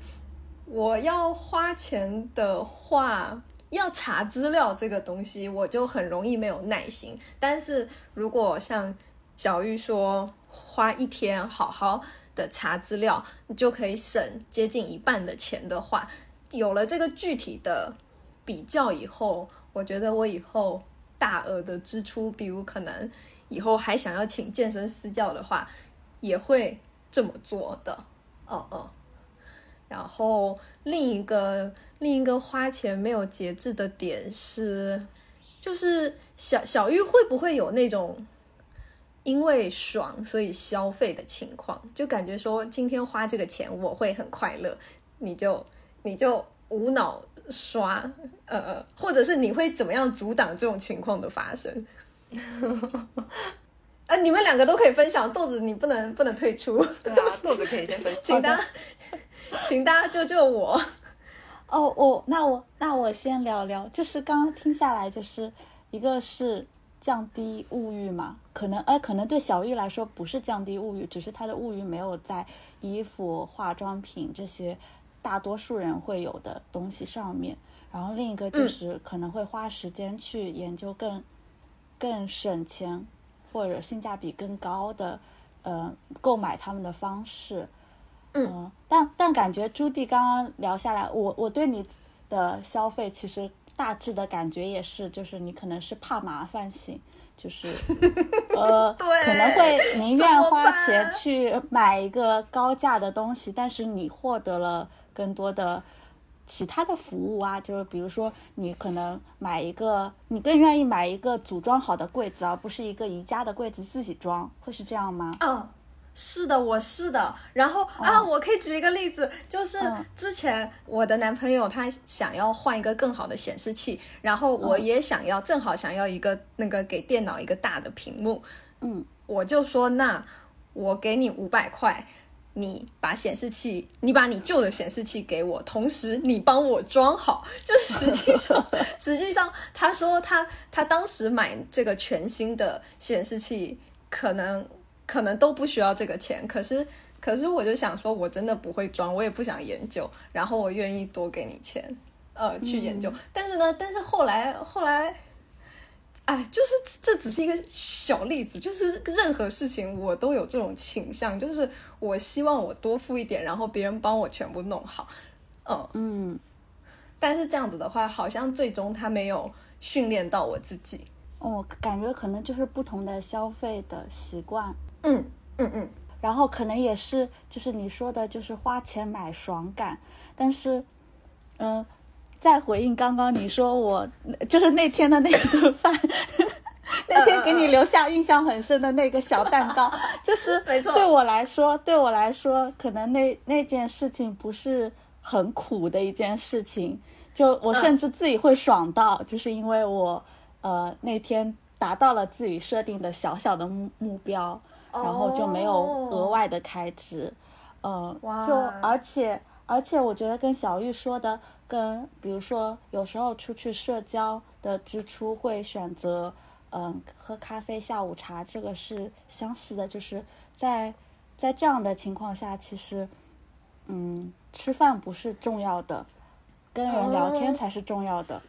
我要花钱的话，要查资料这个东西，我就很容易没有耐心。但是如果像小玉说，花一天好好的查资料，你就可以省接近一半的钱的话，有了这个具体的比较以后，我觉得我以后。大额的支出，比如可能以后还想要请健身私教的话，也会这么做的。哦哦，然后另一个另一个花钱没有节制的点是，就是小小玉会不会有那种因为爽所以消费的情况？就感觉说今天花这个钱我会很快乐，你就你就无脑。刷，呃，或者是你会怎么样阻挡这种情况的发生？啊，你们两个都可以分享。豆子，你不能不能退出。对啊，豆子可以先分 享。请大家，请大家救救我。哦，我那我那我先聊聊，就是刚刚听下来，就是一个是降低物欲嘛，可能哎，可能对小玉来说不是降低物欲，只是她的物欲没有在衣服、化妆品这些。大多数人会有的东西上面，然后另一个就是可能会花时间去研究更更省钱或者性价比更高的呃购买他们的方式。嗯，但但感觉朱棣刚刚聊下来，我我对你的消费其实大致的感觉也是，就是你可能是怕麻烦型，就是 呃可能会宁愿花钱去买一个高价的东西，但是你获得了。更多的其他的服务啊，就是比如说你可能买一个，你更愿意买一个组装好的柜子，而不是一个宜家的柜子自己装，会是这样吗？嗯，是的，我是的。然后啊，我可以举一个例子，就是之前我的男朋友他想要换一个更好的显示器，然后我也想要，正好想要一个那个给电脑一个大的屏幕。嗯，我就说那我给你五百块，你把显示器，你把你旧的显示器给我，同时你帮我装好。就实际上，实际上他说他他当时买这个全新的显示器可能。可能都不需要这个钱，可是，可是我就想说，我真的不会装，我也不想研究，然后我愿意多给你钱，呃，去研究。但是呢，但是后来，后来，哎，就是这只是一个小例子，就是任何事情我都有这种倾向，就是我希望我多付一点，然后别人帮我全部弄好，嗯嗯。但是这样子的话，好像最终他没有训练到我自己。哦，感觉可能就是不同的消费的习惯。嗯嗯嗯，然后可能也是，就是你说的，就是花钱买爽感。但是，嗯，在回应刚刚你说我就是那天的那顿饭，那天给你留下印象很深的那个小蛋糕，就是没错。对我来说，对我来说，可能那那件事情不是很苦的一件事情，就我甚至自己会爽到，就是因为我呃那天达到了自己设定的小小的目目标。然后就没有额外的开支，嗯，就而且而且我觉得跟小玉说的，跟比如说有时候出去社交的支出会选择，嗯，喝咖啡、下午茶，这个是相似的，就是在在这样的情况下，其实，嗯，吃饭不是重要的，跟人聊天才是重要的。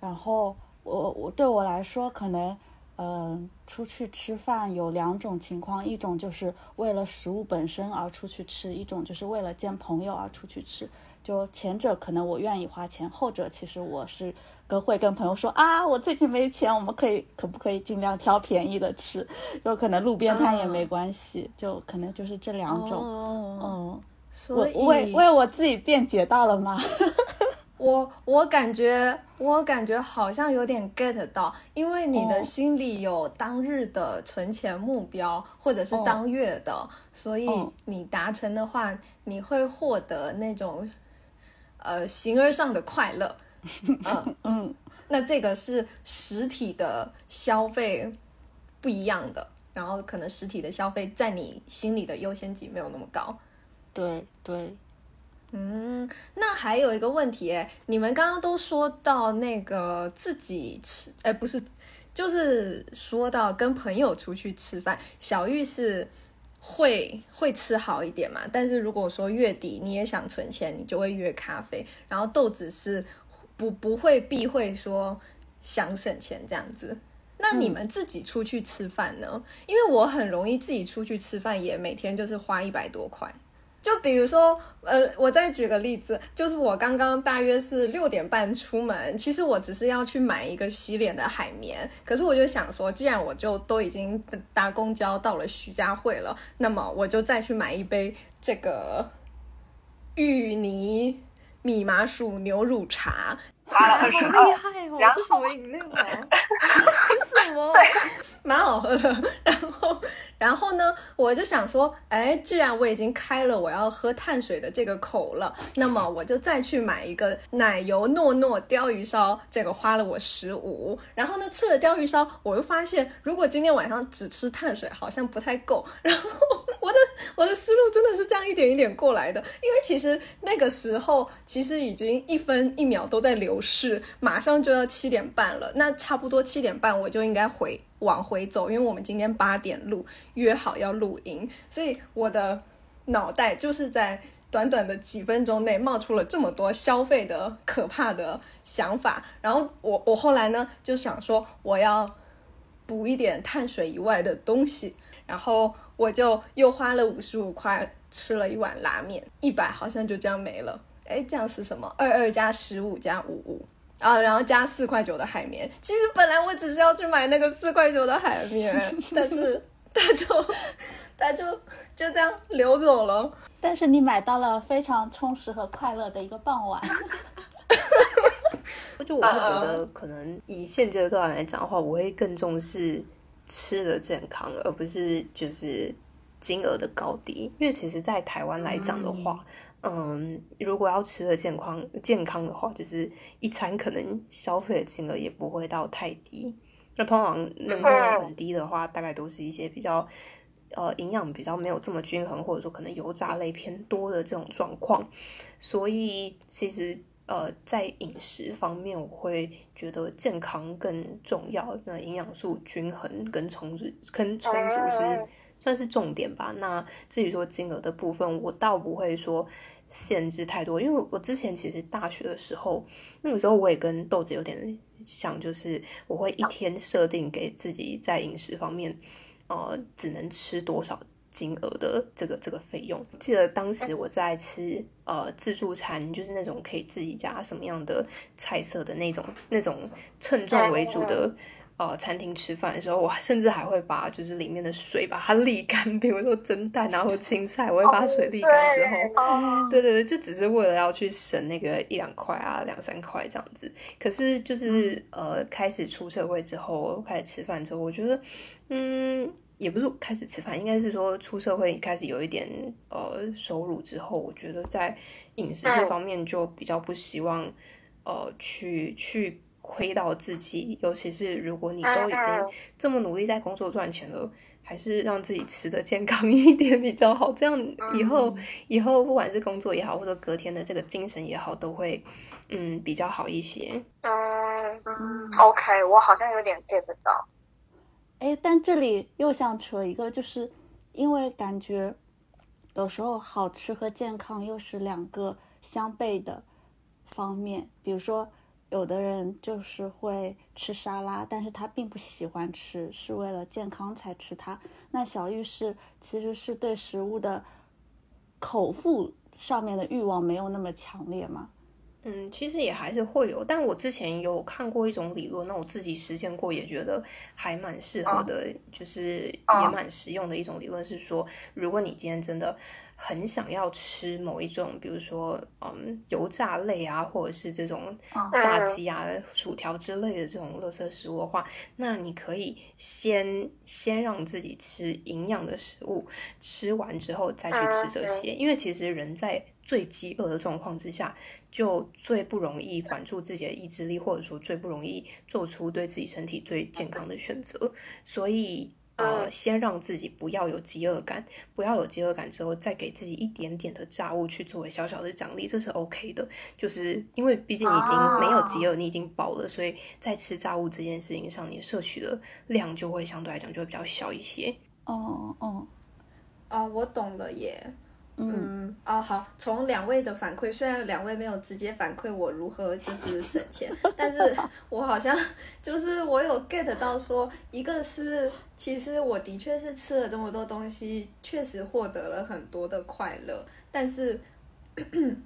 然后我我对我来说可能。嗯，出去吃饭有两种情况，一种就是为了食物本身而出去吃，一种就是为了见朋友而出去吃。就前者可能我愿意花钱，后者其实我是跟会跟朋友说啊，我最近没钱，我们可以可不可以尽量挑便宜的吃？有可能路边摊也没关系，就可能就是这两种。嗯，我为为我自己辩解到了吗？我我感觉我感觉好像有点 get 到，因为你的心里有当日的存钱目标，或者是当月的，所以你达成的话，你会获得那种呃形而上的快乐。嗯嗯，那这个是实体的消费不一样的，然后可能实体的消费在你心里的优先级没有那么高。对对。嗯，那还有一个问题哎，你们刚刚都说到那个自己吃，哎，不是，就是说到跟朋友出去吃饭，小玉是会会吃好一点嘛？但是如果说月底你也想存钱，你就会约咖啡。然后豆子是不不会避讳说想省钱这样子。那你们自己出去吃饭呢？因为我很容易自己出去吃饭，也每天就是花一百多块。就比如说，呃，我再举个例子，就是我刚刚大约是六点半出门，其实我只是要去买一个洗脸的海绵，可是我就想说，既然我就都已经搭公交到了徐家汇了，那么我就再去买一杯这个芋泥米麻薯牛乳茶，好厉害哦！这什么饮料啊？这什么？蛮好喝的，然后。然后呢，我就想说，哎，既然我已经开了我要喝碳水的这个口了，那么我就再去买一个奶油糯糯鲷鱼烧，这个花了我十五。然后呢，吃了鲷鱼烧，我又发现，如果今天晚上只吃碳水，好像不太够。然后我的我的思路真的是这样一点一点过来的，因为其实那个时候其实已经一分一秒都在流逝，马上就要七点半了，那差不多七点半我就应该回。往回走，因为我们今天八点录，约好要录音，所以我的脑袋就是在短短的几分钟内冒出了这么多消费的可怕的想法。然后我我后来呢就想说，我要补一点碳水以外的东西，然后我就又花了五十五块吃了一碗拉面，一百好像就这样没了。哎，这样是什么？二二加十五加五五。啊，然后加四块九的海绵。其实本来我只是要去买那个四块九的海绵，但是他就他就就这样流走了。但是你买到了非常充实和快乐的一个傍晚。就我会觉得，可能以现阶段来讲的话，我会更重视吃的健康，而不是就是金额的高低，因为其实，在台湾来讲的话，嗯，如果要吃的健康健康的话，就是一餐可能消费的金额也不会到太低。那通常能够很低的话，大概都是一些比较呃营养比较没有这么均衡，或者说可能油炸类偏多的这种状况。所以其实。呃，在饮食方面，我会觉得健康更重要。那营养素均衡跟充足、跟充足是算是重点吧。那至于说金额的部分，我倒不会说限制太多，因为我之前其实大学的时候，那个时候我也跟豆子有点像，就是我会一天设定给自己在饮食方面，呃，只能吃多少。金额的这个这个费用，记得当时我在吃呃自助餐，就是那种可以自己加什么样的菜色的那种那种称重为主的呃餐厅吃饭的时候，我甚至还会把就是里面的水把它沥干，比如说蒸蛋然后青菜，我会把水沥干之后，对对对，就只是为了要去省那个一两块啊两三块这样子。可是就是呃开始出社会之后，开始吃饭之后，我觉得嗯。也不是开始吃饭，应该是说出社会开始有一点呃收入之后，我觉得在饮食这方面就比较不希望呃去去亏到自己，尤其是如果你都已经这么努力在工作赚钱了，还是让自己吃的健康一点比较好，这样以后以后不管是工作也好，或者隔天的这个精神也好，都会嗯比较好一些。嗯嗯，OK，我好像有点 get 到。哎，但这里又想扯一个，就是因为感觉有时候好吃和健康又是两个相悖的方面。比如说，有的人就是会吃沙拉，但是他并不喜欢吃，是为了健康才吃它。那小玉是其实是对食物的口腹上面的欲望没有那么强烈吗？嗯，其实也还是会有，但我之前有看过一种理论，那我自己实践过，也觉得还蛮适合的，就是也蛮实用的一种理论是说，如果你今天真的很想要吃某一种，比如说嗯油炸类啊，或者是这种炸鸡啊、薯条之类的这种垃圾食物的话，那你可以先先让自己吃营养的食物，吃完之后再去吃这些，因为其实人在。最饥饿的状况之下，就最不容易管住自己的意志力，或者说最不容易做出对自己身体最健康的选择。所以，呃，先让自己不要有饥饿感，不要有饥饿感之后，再给自己一点点的炸物去作为小小的奖励，这是 OK 的。就是因为毕竟已经没有饥饿，你已经饱了，所以在吃炸物这件事情上，你摄取的量就会相对来讲就会比较小一些。哦哦，啊，我懂了耶。嗯哦好，从两位的反馈，虽然两位没有直接反馈我如何就是省钱，但是我好像就是我有 get 到说，一个是其实我的确是吃了这么多东西，确实获得了很多的快乐，但是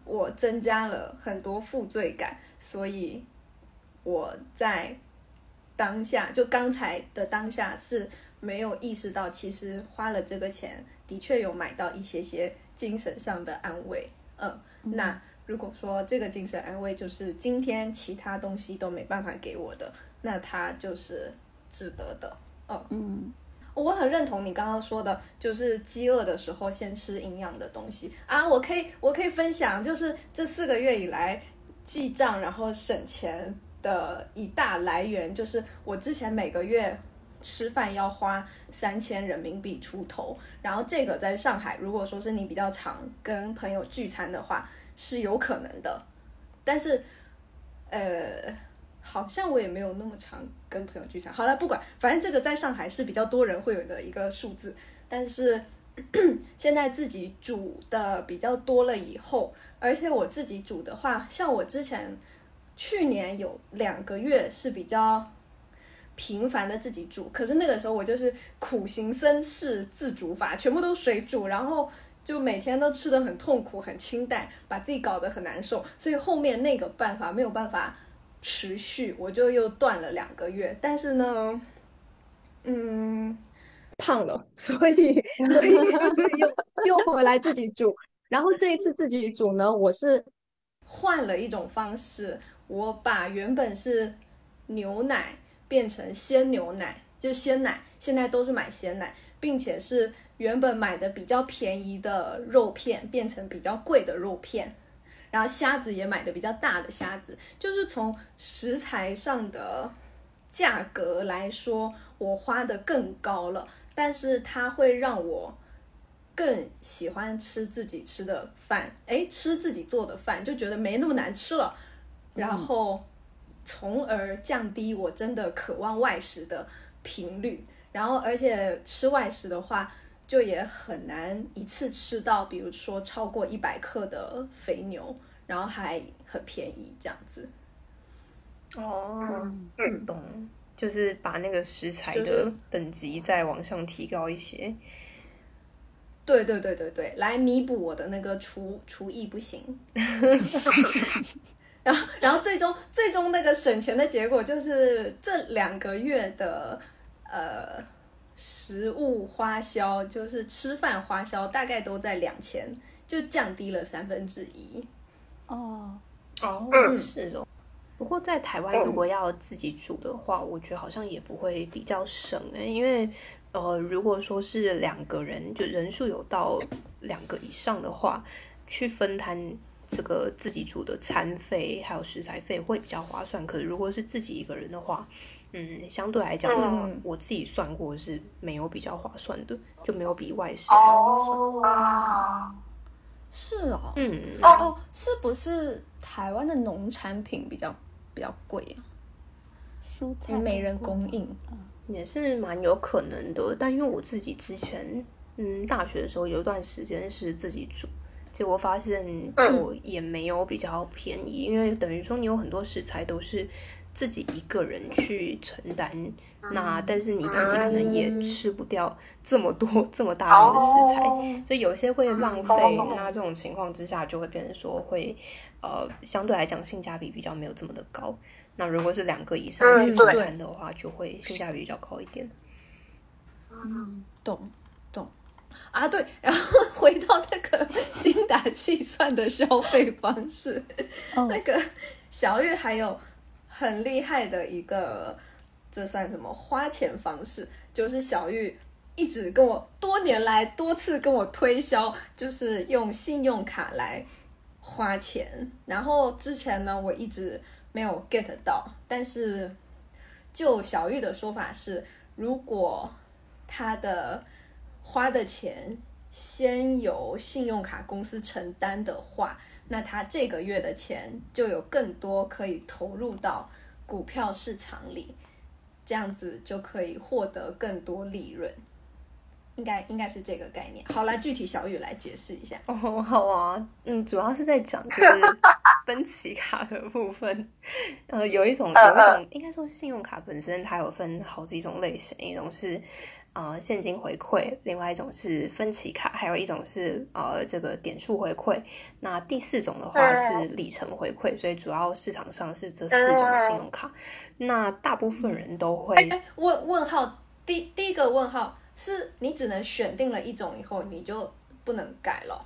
我增加了很多负罪感，所以我在当下就刚才的当下是没有意识到，其实花了这个钱的确有买到一些些。精神上的安慰，嗯，那如果说这个精神安慰就是今天其他东西都没办法给我的，那它就是值得的，嗯。嗯，我很认同你刚刚说的，就是饥饿的时候先吃营养的东西。啊，我可以我可以分享，就是这四个月以来记账然后省钱的一大来源，就是我之前每个月。吃饭要花三千人民币出头，然后这个在上海，如果说是你比较常跟朋友聚餐的话，是有可能的。但是，呃，好像我也没有那么常跟朋友聚餐。好了，不管，反正这个在上海是比较多人会有的一个数字。但是 现在自己煮的比较多了以后，而且我自己煮的话，像我之前去年有两个月是比较。频繁的自己煮，可是那个时候我就是苦行僧式自煮法，全部都水煮，然后就每天都吃的很痛苦、很清淡，把自己搞得很难受。所以后面那个办法没有办法持续，我就又断了两个月。但是呢，嗯，胖了，所以所以又又回来自己煮。然后这一次自己煮呢，我是换了一种方式，我把原本是牛奶。变成鲜牛奶，就是鲜奶，现在都是买鲜奶，并且是原本买的比较便宜的肉片变成比较贵的肉片，然后虾子也买的比较大的虾子，就是从食材上的价格来说，我花的更高了，但是它会让我更喜欢吃自己吃的饭，哎，吃自己做的饭就觉得没那么难吃了，然后从而降低我真的渴望外食的频率，然后而且吃外食的话。就也很难一次吃到，比如说超过一百克的肥牛，然后还很便宜这样子。哦，懂，就是把那个食材的等级再往上提高一些。对对对对对，来弥补我的那个厨厨艺不行。然 后然后最终最终那个省钱的结果就是这两个月的呃。食物花销就是吃饭花销，大概都在两千，就降低了三分之一。哦哦，是哦。不过在台湾，如果要自己煮的话，我觉得好像也不会比较省哎，因为呃，如果说是两个人，就人数有到两个以上的话，去分摊这个自己煮的餐费还有食材费会比较划算。可是如果是自己一个人的话，嗯，相对来讲，我自己算过是没有比较划算的，就没有比外食划算。是哦，嗯，哦哦，是不是台湾的农产品比较比较贵啊？蔬菜没人供应，也是蛮有可能的。但因为我自己之前，嗯，大学的时候有一段时间是自己煮，结果发现我也没有比较便宜，因为等于说你有很多食材都是。自己一个人去承担，那但是你自己可能也吃不掉这么多这么大量的食材，所以有些会浪费。那这种情况之下，就会变成说会呃相对来讲性价比比较没有这么的高。那如果是两个以上去分摊的话，就会性价比比较高一点。嗯，懂懂啊，对。然后回到那个精打细算的消费方式，那个小玉还有。很厉害的一个，这算什么花钱方式？就是小玉一直跟我多年来多次跟我推销，就是用信用卡来花钱。然后之前呢，我一直没有 get 到，但是就小玉的说法是，如果他的花的钱先由信用卡公司承担的话。那他这个月的钱就有更多可以投入到股票市场里，这样子就可以获得更多利润，应该应该是这个概念。好来具体小雨来解释一下。哦，好啊，嗯，主要是在讲就是分期卡的部分。呃，有一种有一种，应该说信用卡本身它有分好几种类型，一种是。呃，现金回馈，另外一种是分期卡，还有一种是呃这个点数回馈。那第四种的话是里程回馈，所以主要市场上是这四种信用卡。那大部分人都会问问号，第第一个问号是你只能选定了一种以后你就不能改了。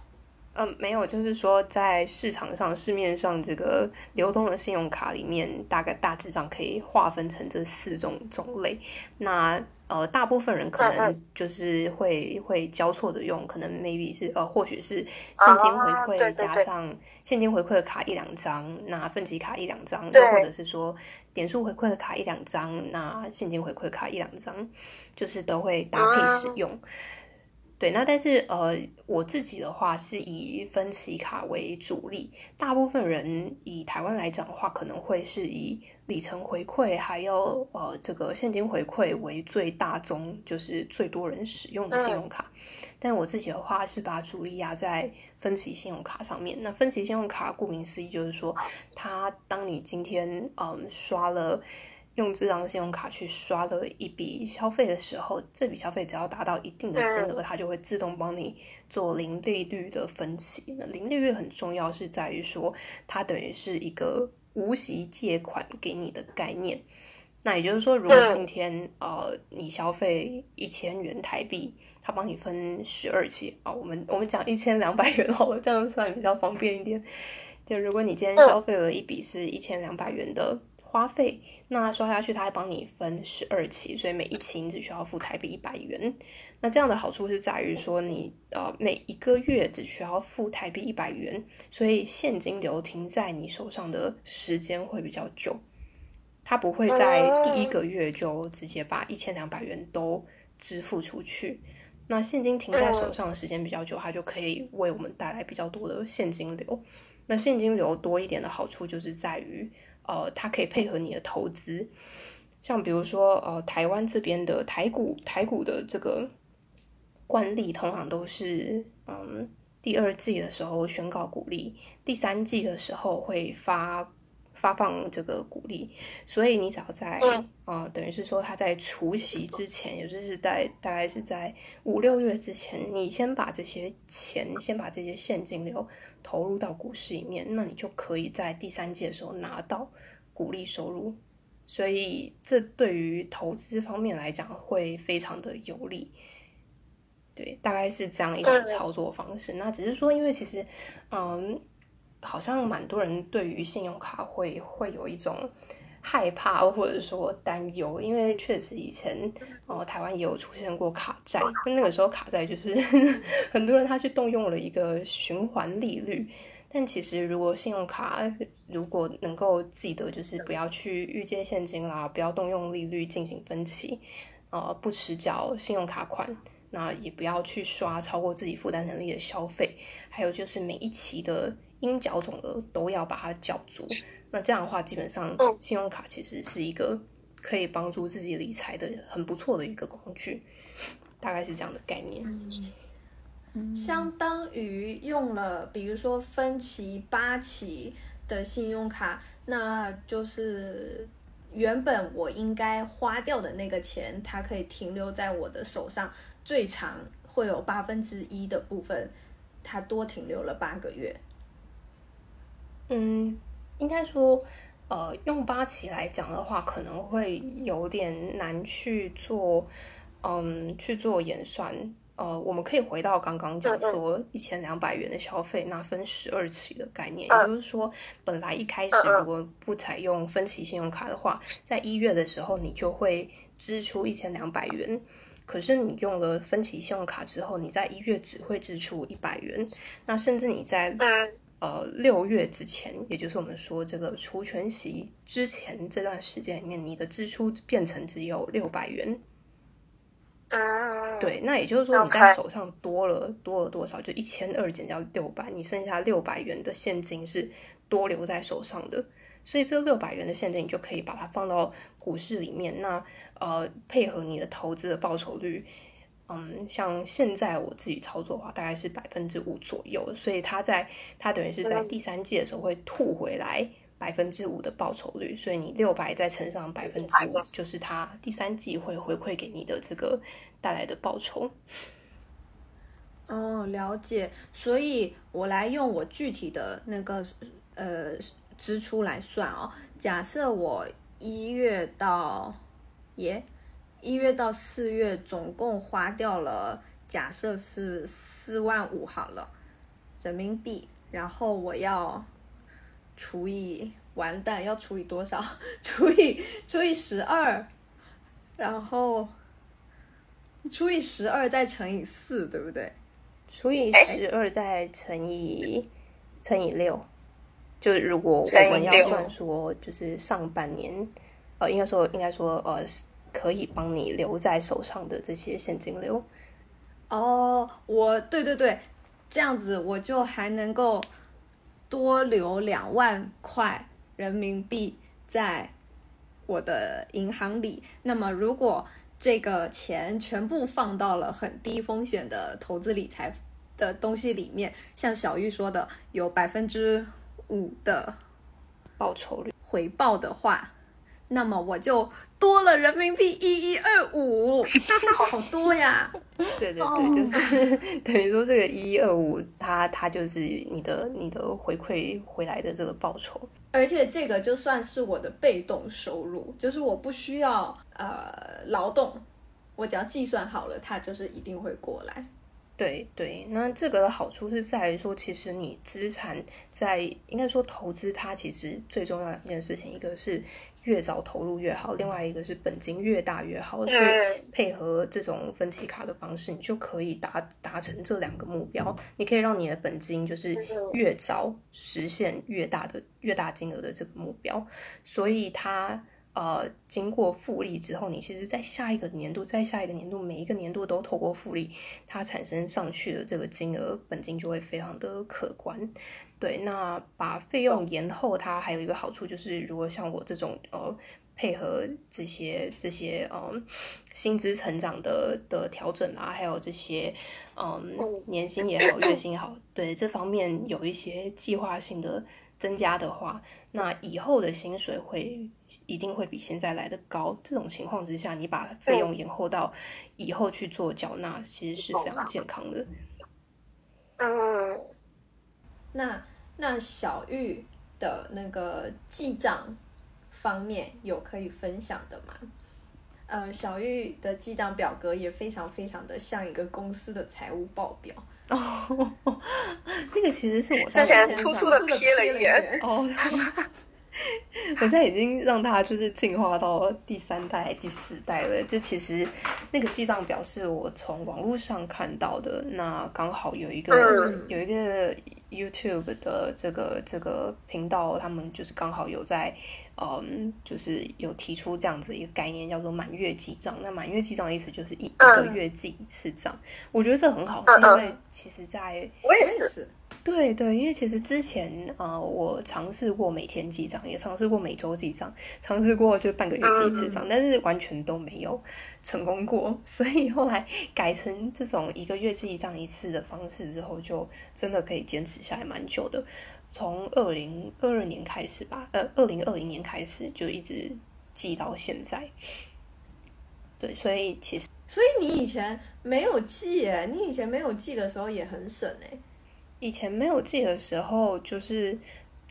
嗯，没有，就是说在市场上市面上这个流通的信用卡里面，大概大致上可以划分成这四种种类。那呃，大部分人可能就是会会交错的用，可能 maybe 是呃，或许是现金回馈加上现金回馈的卡一两张，那分级卡一两张，又或者是说点数回馈的卡一两张，那现金回馈卡一两张，就是都会搭配使用。对，那但是呃，我自己的话是以分期卡为主力，大部分人以台湾来讲的话，可能会是以里程回馈还有呃这个现金回馈为最大宗，就是最多人使用的信用卡。但我自己的话是把主力压在分期信用卡上面。那分期信用卡顾名思义就是说，它当你今天嗯刷了。用这张信用卡去刷了一笔消费的时候，这笔消费只要达到一定的金额，它就会自动帮你做零利率的分期。那零利率很重要，是在于说它等于是一个无息借款给你的概念。那也就是说，如果今天呃你消费一千元台币，它帮你分十二期啊，我们我们讲一千两百元好了，这样算比较方便一点。就如果你今天消费了一笔是一千两百元的。花费。那刷下去，它还帮你分十二期，所以每一期你只需要付台币一百元。那这样的好处是在于说，你呃每一个月只需要付台币一百元，所以现金流停在你手上的时间会比较久。它不会在第一个月就直接把一千两百元都支付出去。那现金停在手上的时间比较久，它就可以为我们带来比较多的现金流。那现金流多一点的好处就是在于，呃，它可以配合你的投资。像比如说，呃，台湾这边的台股，台股的这个惯例通常都是，嗯，第二季的时候宣告股利，第三季的时候会发。发放这个股利，所以你只要在啊，等于是说他在除夕之前，也就是在大概是在五六月之前，你先把这些钱，先把这些现金流投入到股市里面，那你就可以在第三季的时候拿到鼓励收入。所以这对于投资方面来讲会非常的有利。对，大概是这样一种操作方式。那只是说，因为其实，嗯。好像蛮多人对于信用卡会会有一种害怕或者说担忧，因为确实以前哦台湾也有出现过卡债，那个时候卡债就是 很多人他去动用了一个循环利率，但其实如果信用卡如果能够记得就是不要去预借现金啦，不要动用利率进行分期，呃不迟缴信用卡款，那也不要去刷超过自己负担能力的消费，还有就是每一期的。应缴总额都要把它缴足，那这样的话，基本上信用卡其实是一个可以帮助自己理财的很不错的一个工具，大概是这样的概念。相当于用了，比如说分期八期的信用卡，那就是原本我应该花掉的那个钱，它可以停留在我的手上，最长会有八分之一的部分，它多停留了八个月。嗯，应该说，呃，用八期来讲的话，可能会有点难去做，嗯，去做演算。呃，我们可以回到刚刚讲说一千两百元的消费，那分十二期的概念，也就是说，本来一开始如果不采用分期信用卡的话，在一月的时候你就会支出一千两百元，可是你用了分期信用卡之后，你在一月只会支出一百元，那甚至你在。呃，六月之前，也就是我们说这个除权息之前这段时间里面，你的支出变成只有六百元。对，那也就是说你在手上多了多了多少？就一千二减掉六百，你剩下六百元的现金是多留在手上的。所以这六百元的现金，你就可以把它放到股市里面。那呃，配合你的投资的报酬率。嗯，像现在我自己操作的话，大概是百分之五左右，所以它在它等于是在第三季的时候会吐回来百分之五的报酬率，所以你六百再乘上百分之五，就是它第三季会回馈给你的这个带来的报酬。哦，了解。所以我来用我具体的那个呃支出来算哦，假设我一月到耶。一月到四月总共花掉了，假设是四万五好了，人民币。然后我要除以完蛋，要除以多少？除以除以十二，然后除以十二再乘以四，对不对？除以十二再乘以乘以六，就如果我们要算说，就是上半年，呃，应该说应该说呃。可以帮你留在手上的这些现金流，哦，我对对对，这样子我就还能够多留两万块人民币在我的银行里。那么，如果这个钱全部放到了很低风险的投资理财的东西里面，像小玉说的，有百分之五的报酬率回报的话。那么我就多了人民币一一二五，好多呀！对对对，就是 等于说这个一一二五，它它就是你的你的回馈回来的这个报酬，而且这个就算是我的被动收入，就是我不需要呃劳动，我只要计算好了，它就是一定会过来。对对，那这个的好处是在于说，其实你资产在应该说投资，它其实最重要两件事情，一个是越早投入越好，另外一个是本金越大越好，所以配合这种分期卡的方式，你就可以达达成这两个目标。你可以让你的本金就是越早实现越大的越大金额的这个目标，所以它。呃，经过复利之后，你其实，在下一个年度，在下一个年度，每一个年度都透过复利，它产生上去的这个金额本金就会非常的可观。对，那把费用延后，它还有一个好处就是，如果像我这种呃，配合这些这些嗯薪资成长的的调整啊，还有这些嗯年薪也好，月薪也好，对这方面有一些计划性的增加的话。那以后的薪水会一定会比现在来的高。这种情况之下，你把费用延后到以后去做缴纳，其实是非常健康的。嗯，那那小玉的那个记账方面有可以分享的吗？呃，小玉的记账表格也非常非常的像一个公司的财务报表。哦，那个其实是我之前粗粗的瞥了一眼。哦，我现在已经让它就是进化到第三代、第四代了。就其实那个记账表是我从网络上看到的，那刚好有一个有一个 YouTube 的这个这个频道，他们就是刚好有在。嗯，就是有提出这样子一个概念，叫做满月记账。那满月记账的意思就是一一个月记一次账。我觉得这很好，是因为其实在我也是，对对，因为其实之前呃，我尝试过每天记账，也尝试过每周记账，尝试过就半个月记一次账，但是完全都没有成功过。所以后来改成这种一个月记账一次的方式之后，就真的可以坚持下来蛮久的。从二零二二年开始吧，呃，二零二零年开始就一直记到现在。对，所以其实，所以你以前没有记哎，你以前没有记的时候也很省哎。以前没有记的时候就是。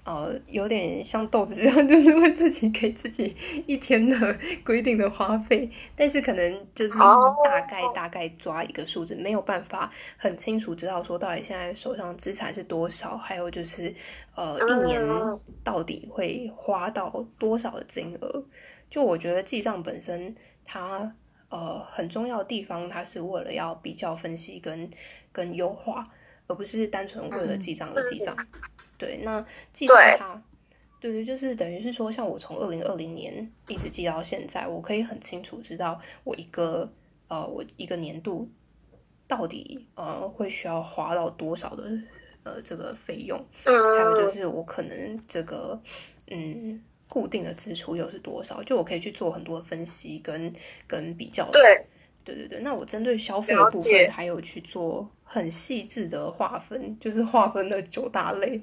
呃，有点像豆子这样，就是会自己给自己一天的规定的花费，但是可能就是大概大概抓一个数字，没有办法很清楚知道说到底现在手上资产是多少，还有就是呃一年到底会花到多少的金额。就我觉得记账本身它呃很重要的地方，它是为了要比较分析跟跟优化，而不是单纯为了记账而记账。对，那记账它，对对，就是等于是说，像我从二零二零年一直记到现在，我可以很清楚知道我一个呃，我一个年度到底呃会需要花到多少的呃这个费用，还有就是我可能这个嗯固定的支出又是多少，就我可以去做很多分析跟跟比较。对，对对对，那我针对消费的部分还有去做。很细致的划分，就是划分了九大类，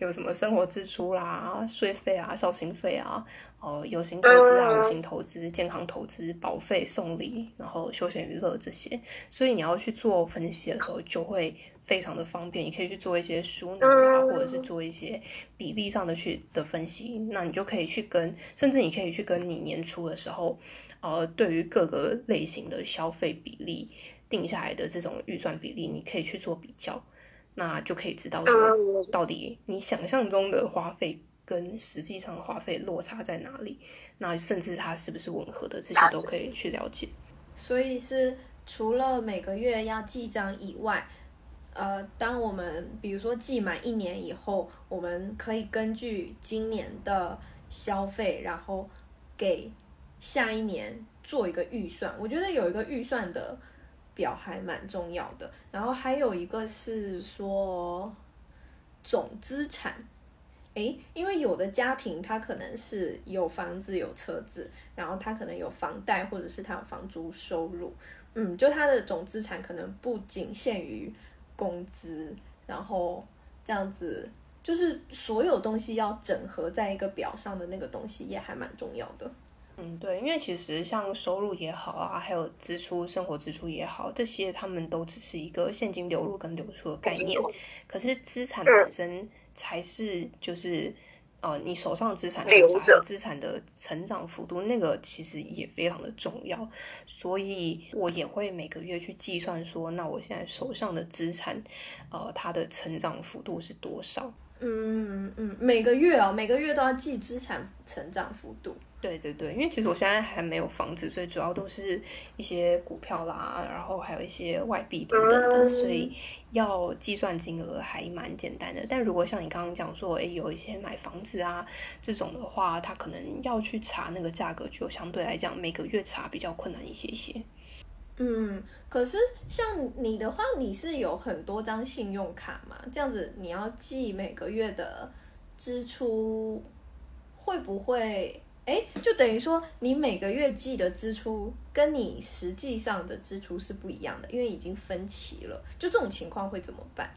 有什么生活支出啦、税费啊、孝心费啊、呃有形投资啊、无形投资、健康投资、保费、送礼，然后休闲娱乐这些。所以你要去做分析的时候，就会非常的方便。你可以去做一些输入啊，或者是做一些比例上的去的分析。那你就可以去跟，甚至你可以去跟你年初的时候，呃，对于各个类型的消费比例。定下来的这种预算比例，你可以去做比较，那就可以知道说，到底你想象中的花费跟实际上花费落差在哪里，那甚至它是不是吻合的，这些都可以去了解。所以是除了每个月要记账以外，呃，当我们比如说记满一年以后，我们可以根据今年的消费，然后给下一年做一个预算。我觉得有一个预算的。表还蛮重要的，然后还有一个是说总资产，诶，因为有的家庭他可能是有房子有车子，然后他可能有房贷或者是他有房租收入，嗯，就他的总资产可能不仅限于工资，然后这样子就是所有东西要整合在一个表上的那个东西也还蛮重要的。嗯，对，因为其实像收入也好啊，还有支出、生活支出也好，这些他们都只是一个现金流入跟流出的概念。可是资产本身才是就是，呃，你手上的资产流着，资产的成长幅度，那个其实也非常的重要。所以我也会每个月去计算说，那我现在手上的资产，呃，它的成长幅度是多少？嗯嗯，每个月哦，每个月都要记资产成长幅度。对对对，因为其实我现在还没有房子，所以主要都是一些股票啦，然后还有一些外币等等的，所以要计算金额还蛮简单的。但如果像你刚刚讲说，诶，有一些买房子啊这种的话，他可能要去查那个价格，就相对来讲每个月查比较困难一些些。嗯，可是像你的话，你是有很多张信用卡嘛？这样子你要记每个月的支出，会不会？哎，就等于说你每个月记的支出跟你实际上的支出是不一样的，因为已经分期了。就这种情况会怎么办？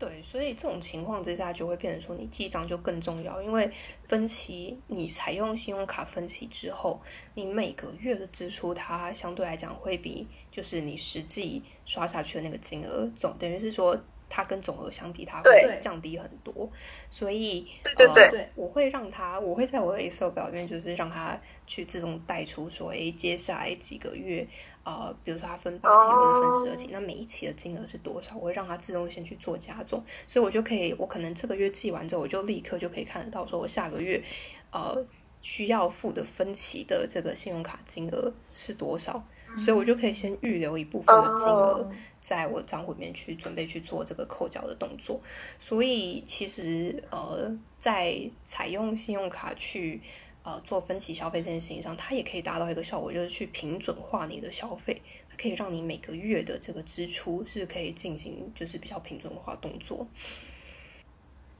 对，所以这种情况之下就会变成说，你记账就更重要，因为分期，你采用信用卡分期之后，你每个月的支出它相对来讲会比就是你实际刷下去的那个金额总，等于是说。它跟总额相比，它会降低很多，所以对对对，我会让它，我会在我的 Excel 表里面，就是让它去自动带出说，哎，接下来几个月，呃，比如说它分八期或者分十二期，那每一期的金额是多少？我会让它自动先去做加总，所以我就可以，我可能这个月记完之后，我就立刻就可以看得到，说我下个月，呃，需要付的分期的这个信用卡金额是多少。所以我就可以先预留一部分的金额，在我账户里面去准备去做这个扣缴的动作。所以其实呃，在采用信用卡去呃做分期消费这件事情上，它也可以达到一个效果，就是去平准化你的消费，可以让你每个月的这个支出是可以进行就是比较平准化动作。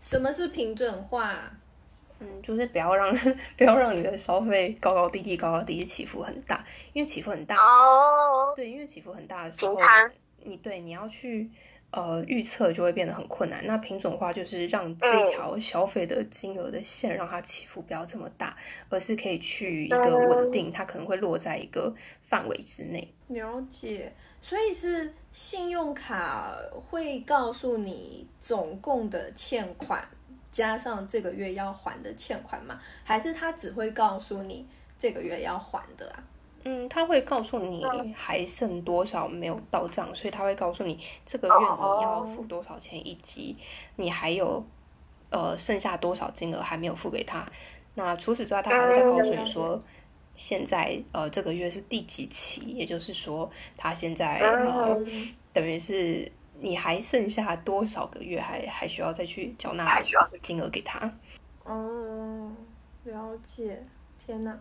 什么是平准化？嗯，就是不要让 不要让你的消费高高低低、高高低低起伏很大，因为起伏很大哦。对，因为起伏很大的时候，你对你要去呃预测就会变得很困难。那品种化就是让这条消费的金额的线让它起伏不要这么大，而是可以去一个稳定，它可能会落在一个范围之内。了解，所以是信用卡会告诉你总共的欠款。加上这个月要还的欠款吗？还是他只会告诉你这个月要还的啊？嗯，他会告诉你还剩多少没有到账，所以他会告诉你这个月你要付多少钱，以及你还有呃剩下多少金额还没有付给他。那除此之外，他还会再告诉你说，现在呃这个月是第几期，也就是说他现在呃等于是。你还剩下多少个月还还需要再去缴纳金额给他？哦，了解。天哪，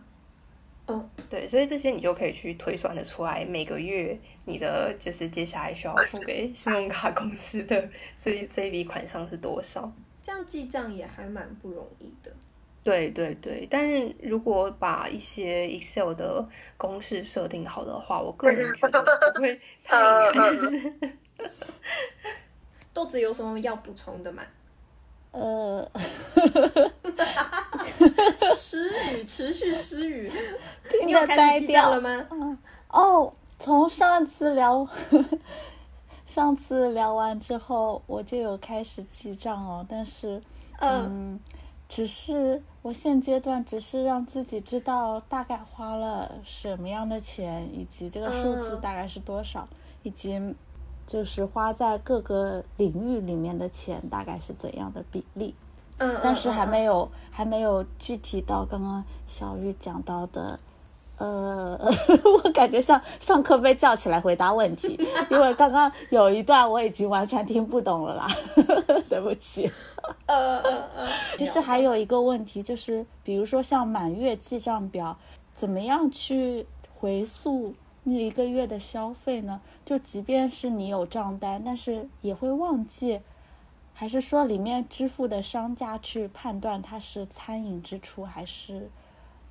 嗯，对，所以这些你就可以去推算的出来，每个月你的就是接下来需要付给信用卡公司的这这一笔款项是多少？这样记账也还蛮不容易的。对对对，但是如果把一些 Excel 的公式设定好的话，我个人觉得不会太难。豆子有什么要补充的吗？呃，失语，持续失语，你有开始记账了吗？哦，从上次聊，上次聊完之后，我就有开始记账哦。但是，嗯，只是我现阶段只是让自己知道大概花了什么样的钱，以及这个数字大概是多少，以及。就是花在各个领域里面的钱大概是怎样的比例？嗯，但是还没有还没有具体到刚刚小玉讲到的，呃，我感觉像上课被叫起来回答问题，因为刚刚有一段我已经完全听不懂了啦，对不起。呃呃呃，其实还有一个问题就是，比如说像满月记账表，怎么样去回溯？那一个月的消费呢？就即便是你有账单，但是也会忘记，还是说里面支付的商家去判断它是餐饮支出还是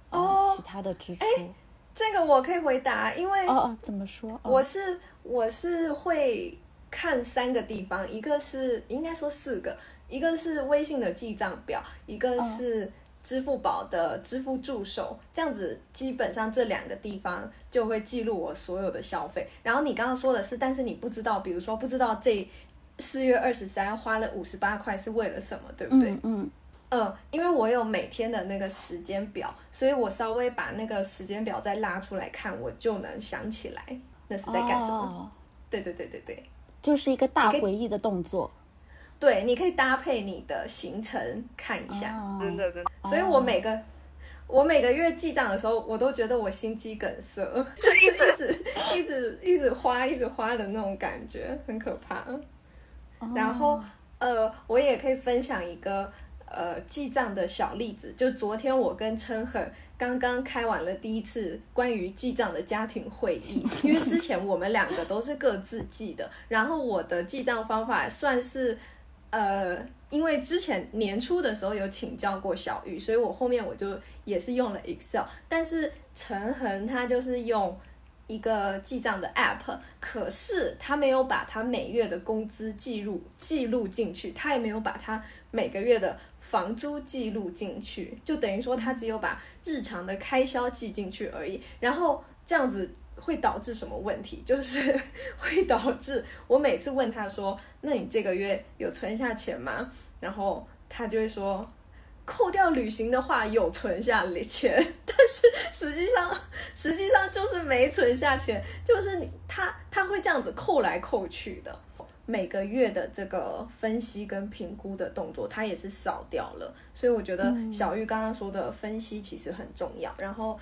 哦其他的支出？这个我可以回答，因为哦哦怎么说？我是我是会看三个地方，一个是应该说四个，一个是微信的记账表，一个是。支付宝的支付助手，这样子基本上这两个地方就会记录我所有的消费。然后你刚刚说的是，但是你不知道，比如说不知道这四月二十三花了五十八块是为了什么，对不对？嗯嗯。因为我有每天的那个时间表，所以我稍微把那个时间表再拉出来看，我就能想起来那是在干什么。对对对对对，就是一个大回忆的动作。对，你可以搭配你的行程看一下，真的真的。所以我每个我每个月记账的时候，我都觉得我心肌梗塞，是一直一直一直花一直花的那种感觉，很可怕。然后呃，我也可以分享一个呃记账的小例子，就昨天我跟琛恒刚刚开完了第一次关于记账的家庭会议，因为之前我们两个都是各自记的，然后我的记账方法算是。呃，因为之前年初的时候有请教过小玉，所以我后面我就也是用了 Excel。但是陈恒他就是用一个记账的 App，可是他没有把他每月的工资记录记录进去，他也没有把他每个月的房租记录进去，就等于说他只有把日常的开销记进去而已。然后这样子。会导致什么问题？就是会导致我每次问他说：“那你这个月有存下钱吗？”然后他就会说：“扣掉旅行的话，有存下钱，但是实际上实际上就是没存下钱，就是你他他会这样子扣来扣去的。每个月的这个分析跟评估的动作，他也是少掉了。所以我觉得小玉刚刚说的分析其实很重要。然后。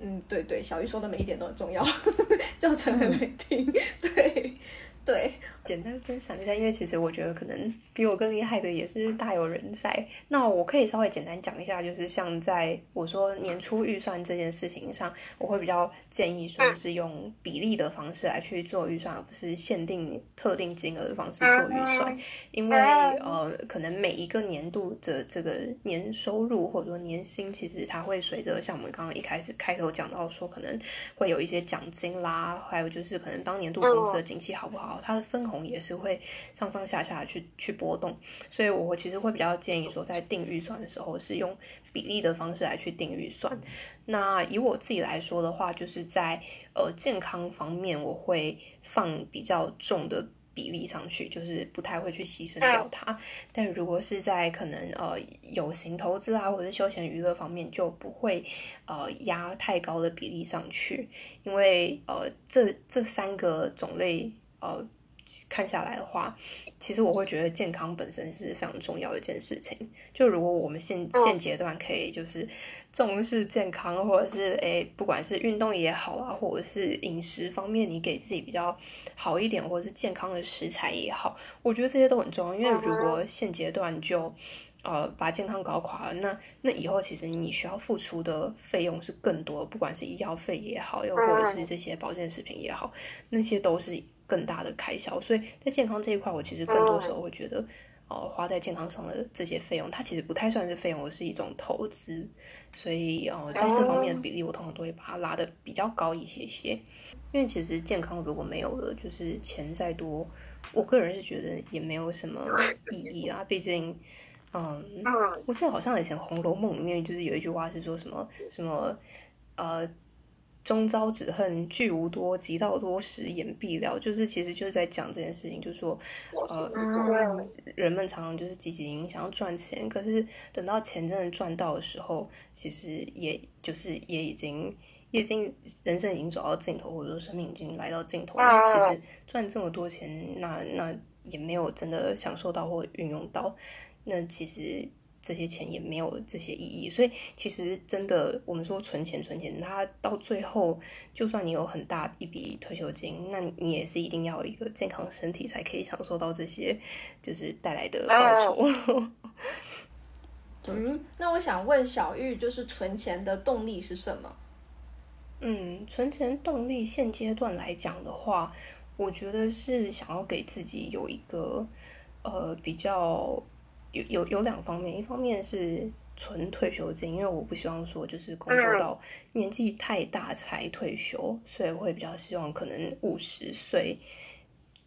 嗯，对对，小玉说的每一点都很重要，叫陈很来听，对。对，简单分享一下，因为其实我觉得可能比我更厉害的也是大有人在。那我可以稍微简单讲一下，就是像在我说年初预算这件事情上，我会比较建议说是用比例的方式来去做预算，而不是限定特定金额的方式做预算。因为呃，可能每一个年度的这个年收入或者说年薪，其实它会随着像我们刚刚一开始开头讲到说，可能会有一些奖金啦，还有就是可能当年度公司的景气好不好。它的分红也是会上上下下去去波动，所以我其实会比较建议说，在定预算的时候是用比例的方式来去定预算。那以我自己来说的话，就是在呃健康方面，我会放比较重的比例上去，就是不太会去牺牲掉它。但如果是在可能呃有形投资啊，或者是休闲娱乐方面，就不会呃压太高的比例上去，因为呃这这三个种类。呃，看下来的话，其实我会觉得健康本身是非常重要的一件事情。就如果我们现现阶段可以就是重视健康，或者是诶，不管是运动也好啊，或者是饮食方面，你给自己比较好一点，或者是健康的食材也好，我觉得这些都很重要。因为如果现阶段就呃把健康搞垮了，那那以后其实你需要付出的费用是更多，不管是医药费也好，又或者是这些保健食品也好，那些都是。更大的开销，所以在健康这一块，我其实更多时候会觉得，呃，花在健康上的这些费用，它其实不太算是费用，而是一种投资。所以，呃，在这方面的比例，我通常都会把它拉的比较高一些些。因为其实健康如果没有了，就是钱再多，我个人是觉得也没有什么意义啊。毕竟，嗯，我记得好像以前《红楼梦》里面就是有一句话是说什么什么，呃。终朝只恨聚无多，及到多时眼必了。就是其实就是在讲这件事情，就是说，呃，人们常常就是积极营想要赚钱，可是等到钱真的赚到的时候，其实也就是也已经，已经人生已经走到尽头，或者说生命已经来到尽头了。其实赚这么多钱，那那也没有真的享受到或运用到，那其实。这些钱也没有这些意义，所以其实真的，我们说存钱存钱，它到最后，就算你有很大一笔退休金，那你也是一定要有一个健康身体，才可以享受到这些就是带来的报酬。嗯，那我想问小玉，就是存钱的动力是什么？嗯，存钱动力现阶段来讲的话，我觉得是想要给自己有一个呃比较。有有有两方面，一方面是存退休金，因为我不希望说就是工作到年纪太大才退休，所以会比较希望可能五十岁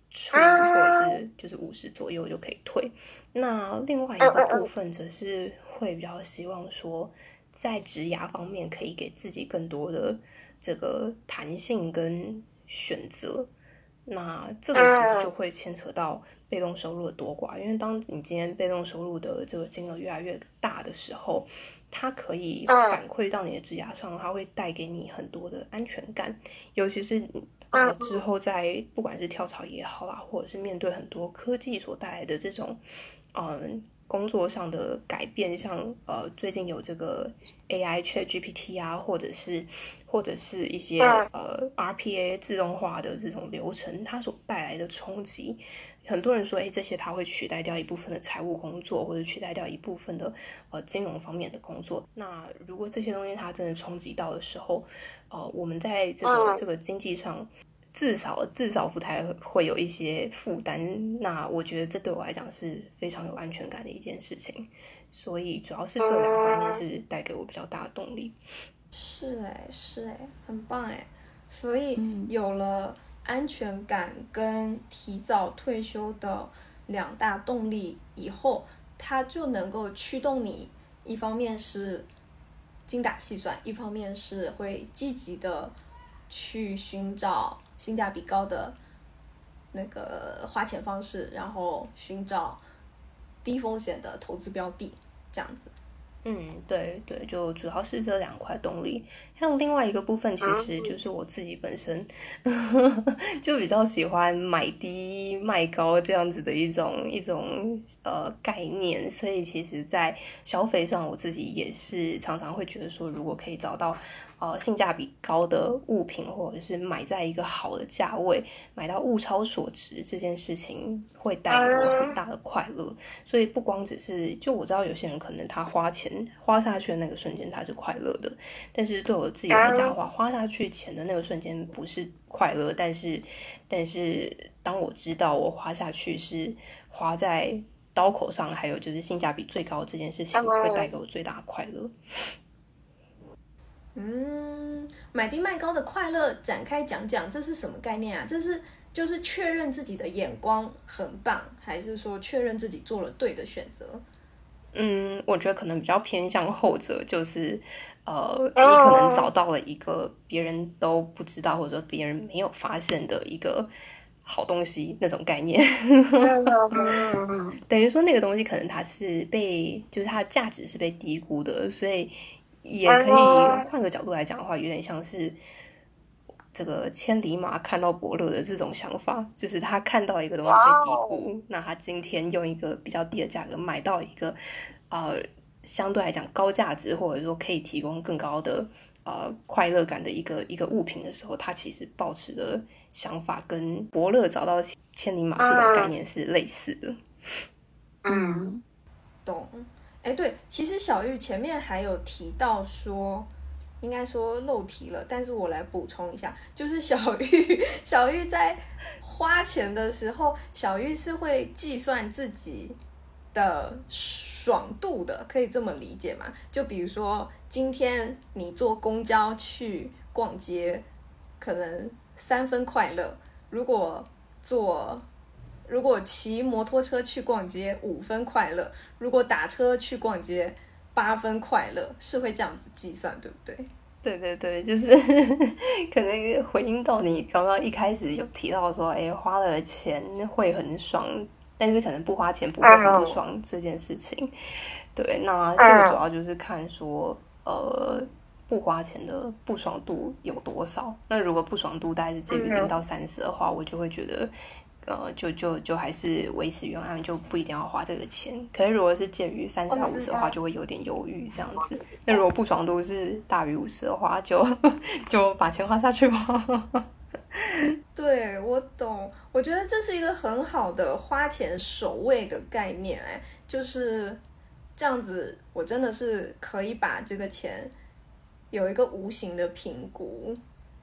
出或者是就是五十左右就可以退。那另外一个部分则是会比较希望说，在职涯方面可以给自己更多的这个弹性跟选择。那这个其实就会牵扯到被动收入的多寡，因为当你今天被动收入的这个金额越来越大的时候，它可以反馈到你的职涯上，它会带给你很多的安全感，尤其是啊之后在不管是跳槽也好啦，或者是面对很多科技所带来的这种嗯工作上的改变，像呃最近有这个 AI Chat GPT 啊，或者是。或者是一些呃 RPA 自动化的这种流程，它所带来的冲击，很多人说，哎，这些它会取代掉一部分的财务工作，或者取代掉一部分的呃金融方面的工作。那如果这些东西它真的冲击到的时候，呃，我们在这个这个经济上，至少至少不太会有一些负担。那我觉得这对我来讲是非常有安全感的一件事情。所以主要是这两方面是带给我比较大的动力。是哎，是哎，很棒哎，所以有了安全感跟提早退休的两大动力以后，它就能够驱动你，一方面是精打细算，一方面是会积极的去寻找性价比高的那个花钱方式，然后寻找低风险的投资标的，这样子。嗯，对对，就主要是这两块动力。还有另外一个部分，其实就是我自己本身 就比较喜欢买低卖高这样子的一种一种呃概念，所以其实，在消费上，我自己也是常常会觉得说，如果可以找到。呃，性价比高的物品，或者是买在一个好的价位，买到物超所值这件事情，会带给我很大的快乐。所以不光只是，就我知道有些人可能他花钱花下去的那个瞬间他是快乐的，但是对我自己来讲的话，花下去钱的那个瞬间不是快乐，但是但是当我知道我花下去是花在刀口上，还有就是性价比最高这件事情，会带给我最大的快乐。嗯，买低卖高的快乐展开讲讲，这是什么概念啊？这是就是确认自己的眼光很棒，还是说确认自己做了对的选择？嗯，我觉得可能比较偏向后者，就是呃，你可能找到了一个别人都不知道或者说别人没有发现的一个好东西那种概念。等于说那个东西可能它是被，就是它的价值是被低估的，所以。也可以换个角度来讲的话，有点像是这个千里马看到伯乐的这种想法，就是他看到一个东西被低估，那他今天用一个比较低的价格买到一个呃相对来讲高价值或者说可以提供更高的呃快乐感的一个一个物品的时候，他其实保持的想法跟伯乐找到千里马这种概念是类似的。嗯，懂。哎，对，其实小玉前面还有提到说，应该说漏提了，但是我来补充一下，就是小玉，小玉在花钱的时候，小玉是会计算自己的爽度的，可以这么理解吗？就比如说今天你坐公交去逛街，可能三分快乐，如果坐。如果骑摩托车去逛街五分快乐，如果打车去逛街八分快乐，是会这样子计算，对不对？对对对，就是 可能回应到你刚刚一开始有提到说，哎，花了钱会很爽，但是可能不花钱不会很不爽这件事情。对，那这个主要就是看说，呃，不花钱的不爽度有多少。那如果不爽度大概是介于零到三十的话，我就会觉得。呃，就就就还是维持原样，就不一定要花这个钱。可是如果是介于三十到五十的话，就会有点犹豫这样子。那如果不爽度是大于五十的话，就 就把钱花下去吧。对，我懂。我觉得这是一个很好的花钱守卫的概念，哎，就是这样子。我真的是可以把这个钱有一个无形的评估。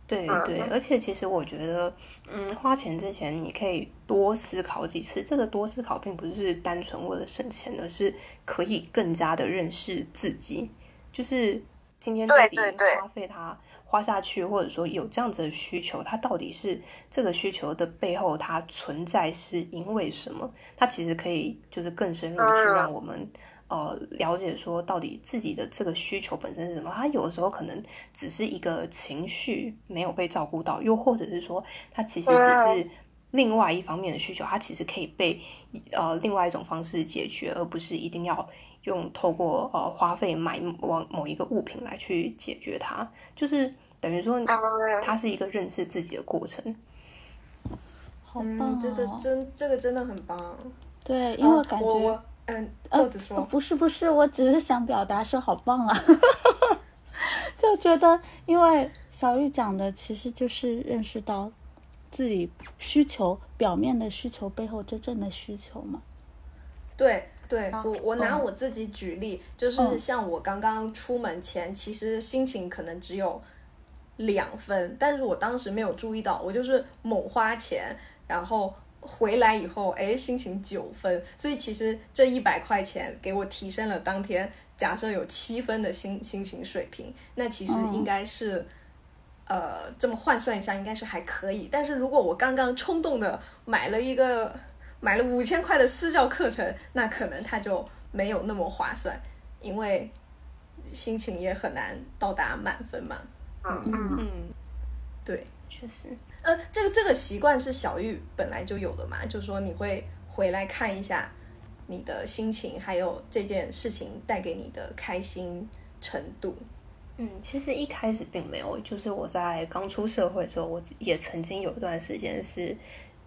对对，而且其实我觉得，嗯，花钱之前你可以多思考几次。这个多思考并不是单纯为了省钱，而是可以更加的认识自己。就是今天这笔花费，它花下去，或者说有这样子的需求，它到底是这个需求的背后，它存在是因为什么？它其实可以就是更深入去让我们。呃，了解说到底自己的这个需求本身是什么？他有的时候可能只是一个情绪没有被照顾到，又或者是说他其实只是另外一方面的需求，他其实可以被呃另外一种方式解决，而不是一定要用透过呃花费买某某一个物品来去解决它，就是等于说它是一个认识自己的过程。好棒，真的真这个真的很棒。对，因为感觉嗯，或者说不是不是，我只是想表达说好棒啊，就觉得因为小玉讲的其实就是认识到。自己需求表面的需求背后真正的需求嘛？对对，我我拿我自己举例，就是像我刚刚出门前，其实心情可能只有两分，但是我当时没有注意到，我就是猛花钱，然后回来以后，哎，心情九分，所以其实这一百块钱给我提升了当天假设有七分的心心情水平，那其实应该是。呃，这么换算一下，应该是还可以。但是如果我刚刚冲动的买了一个买了五千块的私教课程，那可能它就没有那么划算，因为心情也很难到达满分嘛。嗯嗯，对，确实。呃，这个这个习惯是小玉本来就有的嘛，就是说你会回来看一下你的心情，还有这件事情带给你的开心程度。嗯，其实一开始并没有，就是我在刚出社会的时候，我也曾经有一段时间是，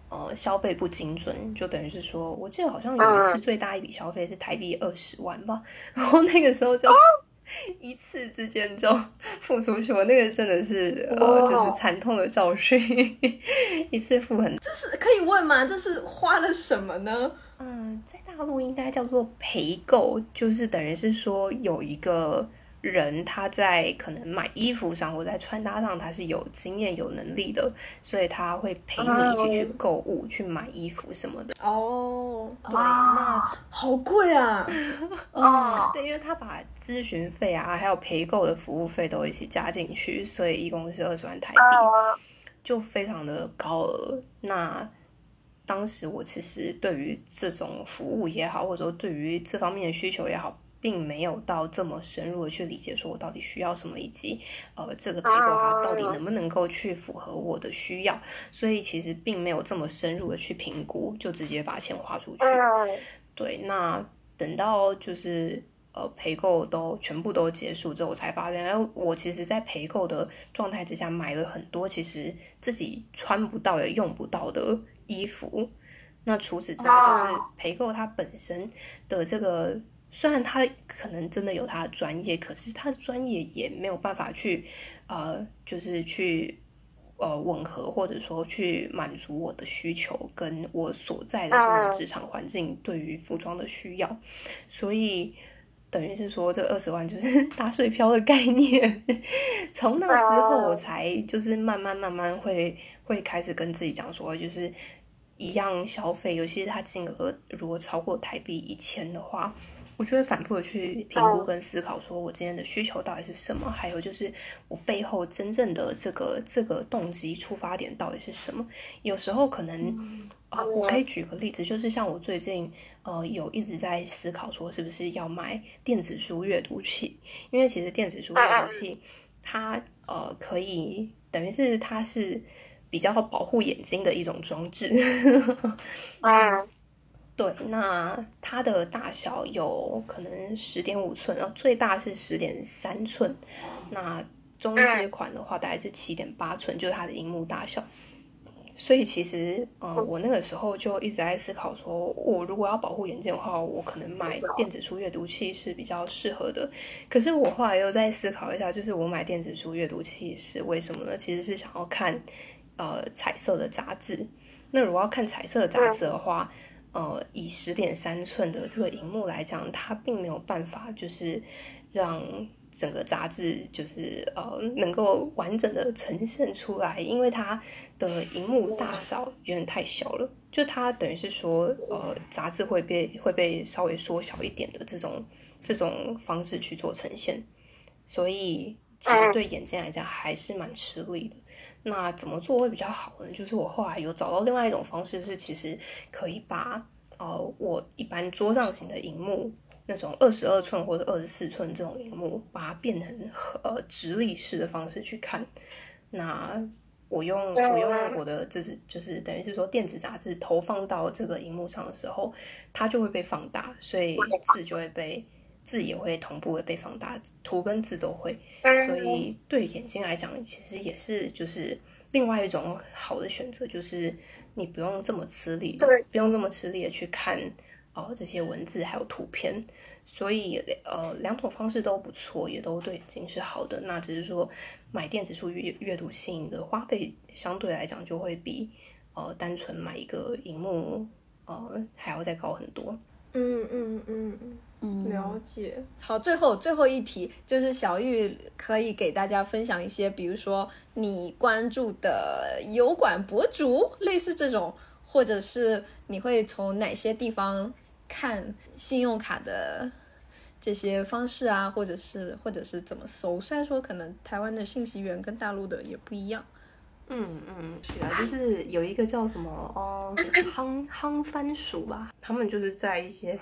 呃，消费不精准，就等于是说，我记得好像有一次最大一笔消费是台币二十万吧，然后那个时候就 一次之间就付出去，我那个真的是呃，就是惨痛的教训，一次付很，这是可以问吗？这是花了什么呢？嗯，在大陆应该叫做陪购，就是等于是说有一个。人他在可能买衣服上或在穿搭上他是有经验有能力的，所以他会陪你一起去购物去买衣服什么的。哦，对，那好贵啊！哦，对，因为他把咨询费啊，还有陪购的服务费都一起加进去，所以一共是二十万台币，就非常的高额。那当时我其实对于这种服务也好，或者说对于这方面的需求也好。并没有到这么深入的去理解，说我到底需要什么，以及呃，这个陪购它到底能不能够去符合我的需要，所以其实并没有这么深入的去评估，就直接把钱花出去。对，那等到就是呃陪购都全部都结束之后，我才发现，哎，我其实，在陪购的状态之下买了很多其实自己穿不到也用不到的衣服。那除此之外，就是陪购它本身的这个。虽然他可能真的有他的专业，可是他的专业也没有办法去，呃，就是去，呃，吻合或者说去满足我的需求，跟我所在的这个职场环境对于服装的需要，所以等于是说这二十万就是 打水漂的概念。从那之后，我才就是慢慢慢慢会会开始跟自己讲说，就是一样消费，尤其是他金额如果超过台币一千的话。我就会反复的去评估跟思考，说我今天的需求到底是什么，还有就是我背后真正的这个这个动机出发点到底是什么。有时候可能啊，我可以举个例子，就是像我最近呃有一直在思考说，是不是要买电子书阅读器？因为其实电子书阅读器它呃可以等于是它是比较保护眼睛的一种装置。嗯。对，那它的大小有可能十点五寸，然后最大是十点三寸，那中阶款的话大概是七点八寸，就是它的荧幕大小。所以其实，嗯，我那个时候就一直在思考，说我如果要保护眼睛的话，我可能买电子书阅读器是比较适合的。可是我后来又在思考一下，就是我买电子书阅读器是为什么呢？其实是想要看呃彩色的杂志。那如果要看彩色的杂志的话，呃，以十点三寸的这个荧幕来讲，它并没有办法就是让整个杂志就是呃能够完整的呈现出来，因为它的荧幕大小有点太小了，就它等于是说呃杂志会被会被稍微缩小一点的这种这种方式去做呈现，所以其实对眼睛来讲还是蛮吃力的。那怎么做会比较好呢？就是我后来有找到另外一种方式，是其实可以把呃我一般桌上型的荧幕那种二十二寸或者二十四寸这种荧幕，把它变成呃直立式的方式去看。那我用我用我的就是就是等于是说电子杂志投放到这个荧幕上的时候，它就会被放大，所以字就会被字也会同步会被放大，图跟字都会。所以对眼睛来讲，其实也是就是另外一种好的选择，就是你不用这么吃力，不用这么吃力的去看哦这些文字还有图片。所以呃两种方式都不错，也都对眼睛是好的。那只是说。买电子书阅阅读性的花费相对来讲就会比呃单纯买一个荧幕呃还要再高很多。嗯嗯嗯嗯，了解。好，最后最后一题就是小玉可以给大家分享一些，比如说你关注的油管博主，类似这种，或者是你会从哪些地方看信用卡的？这些方式啊，或者是或者是怎么搜？虽然说可能台湾的信息源跟大陆的也不一样。嗯嗯，是啊，就是有一个叫什么哦，夯夯番薯吧，他们就是在一些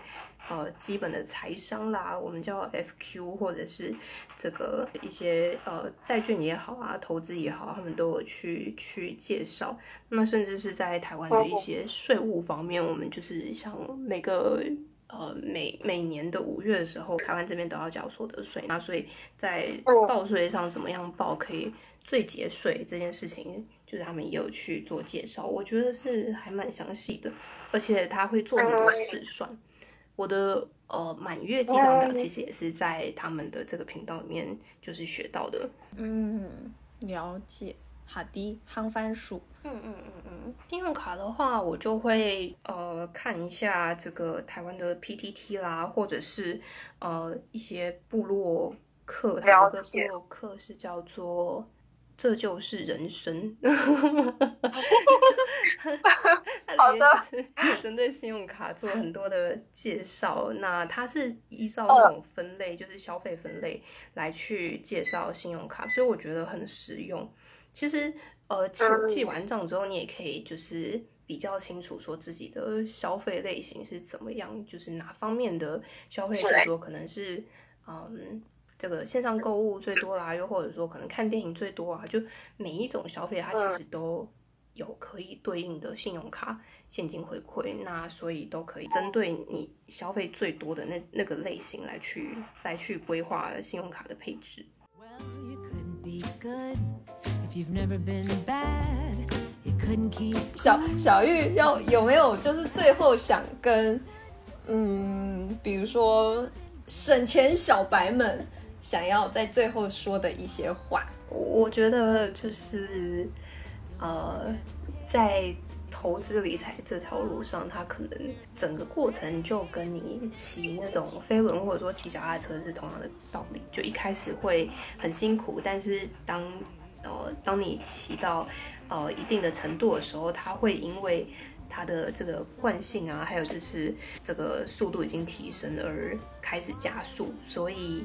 呃基本的财商啦，我们叫 FQ，或者是这个一些呃债券也好啊，投资也好，他们都有去去介绍。那甚至是在台湾的一些税务方面，我们就是像每个。呃，每每年的五月的时候，台湾这边都要缴所得税，那所以在报税上怎么样报可以最节税这件事情，就是他们也有去做介绍，我觉得是还蛮详细的，而且他会做很多试算。我的呃满月记账表其实也是在他们的这个频道里面就是学到的。嗯，了解。好的，夯番薯。嗯嗯嗯嗯，信用卡的话，我就会呃看一下这个台湾的 PTT 啦，或者是呃一些部落客，他们的部落客是叫做这就是人生。好的，针对信用卡做很多的介绍，那它是依照那种分类，就是消费分类来去介绍信用卡，所以我觉得很实用。其实，呃，记记完账之后，你也可以就是比较清楚说自己的消费类型是怎么样，就是哪方面的消费最多，可能是嗯，这个线上购物最多啦，又或者说可能看电影最多啊，就每一种消费它其实都有可以对应的信用卡现金回馈，那所以都可以针对你消费最多的那那个类型来去来去规划信用卡的配置。小小玉要有没有就是最后想跟嗯，比如说省钱小白们想要在最后说的一些话？我觉得就是呃，在投资理财这条路上，它可能整个过程就跟你骑那种飞轮或者说骑脚踏车是同样的道理，就一开始会很辛苦，但是当呃，当你骑到呃一定的程度的时候，它会因为它的这个惯性啊，还有就是这个速度已经提升而开始加速，所以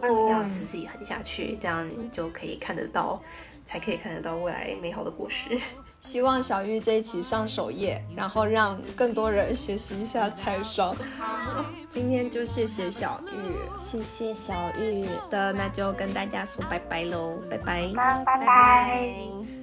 呃要持之以恒下去，这样你就可以看得到，才可以看得到未来美好的故事。希望小玉这一期上首页，然后让更多人学习一下财商。今天就谢谢小玉，谢谢小玉的，那就跟大家说拜拜喽，拜拜，拜拜。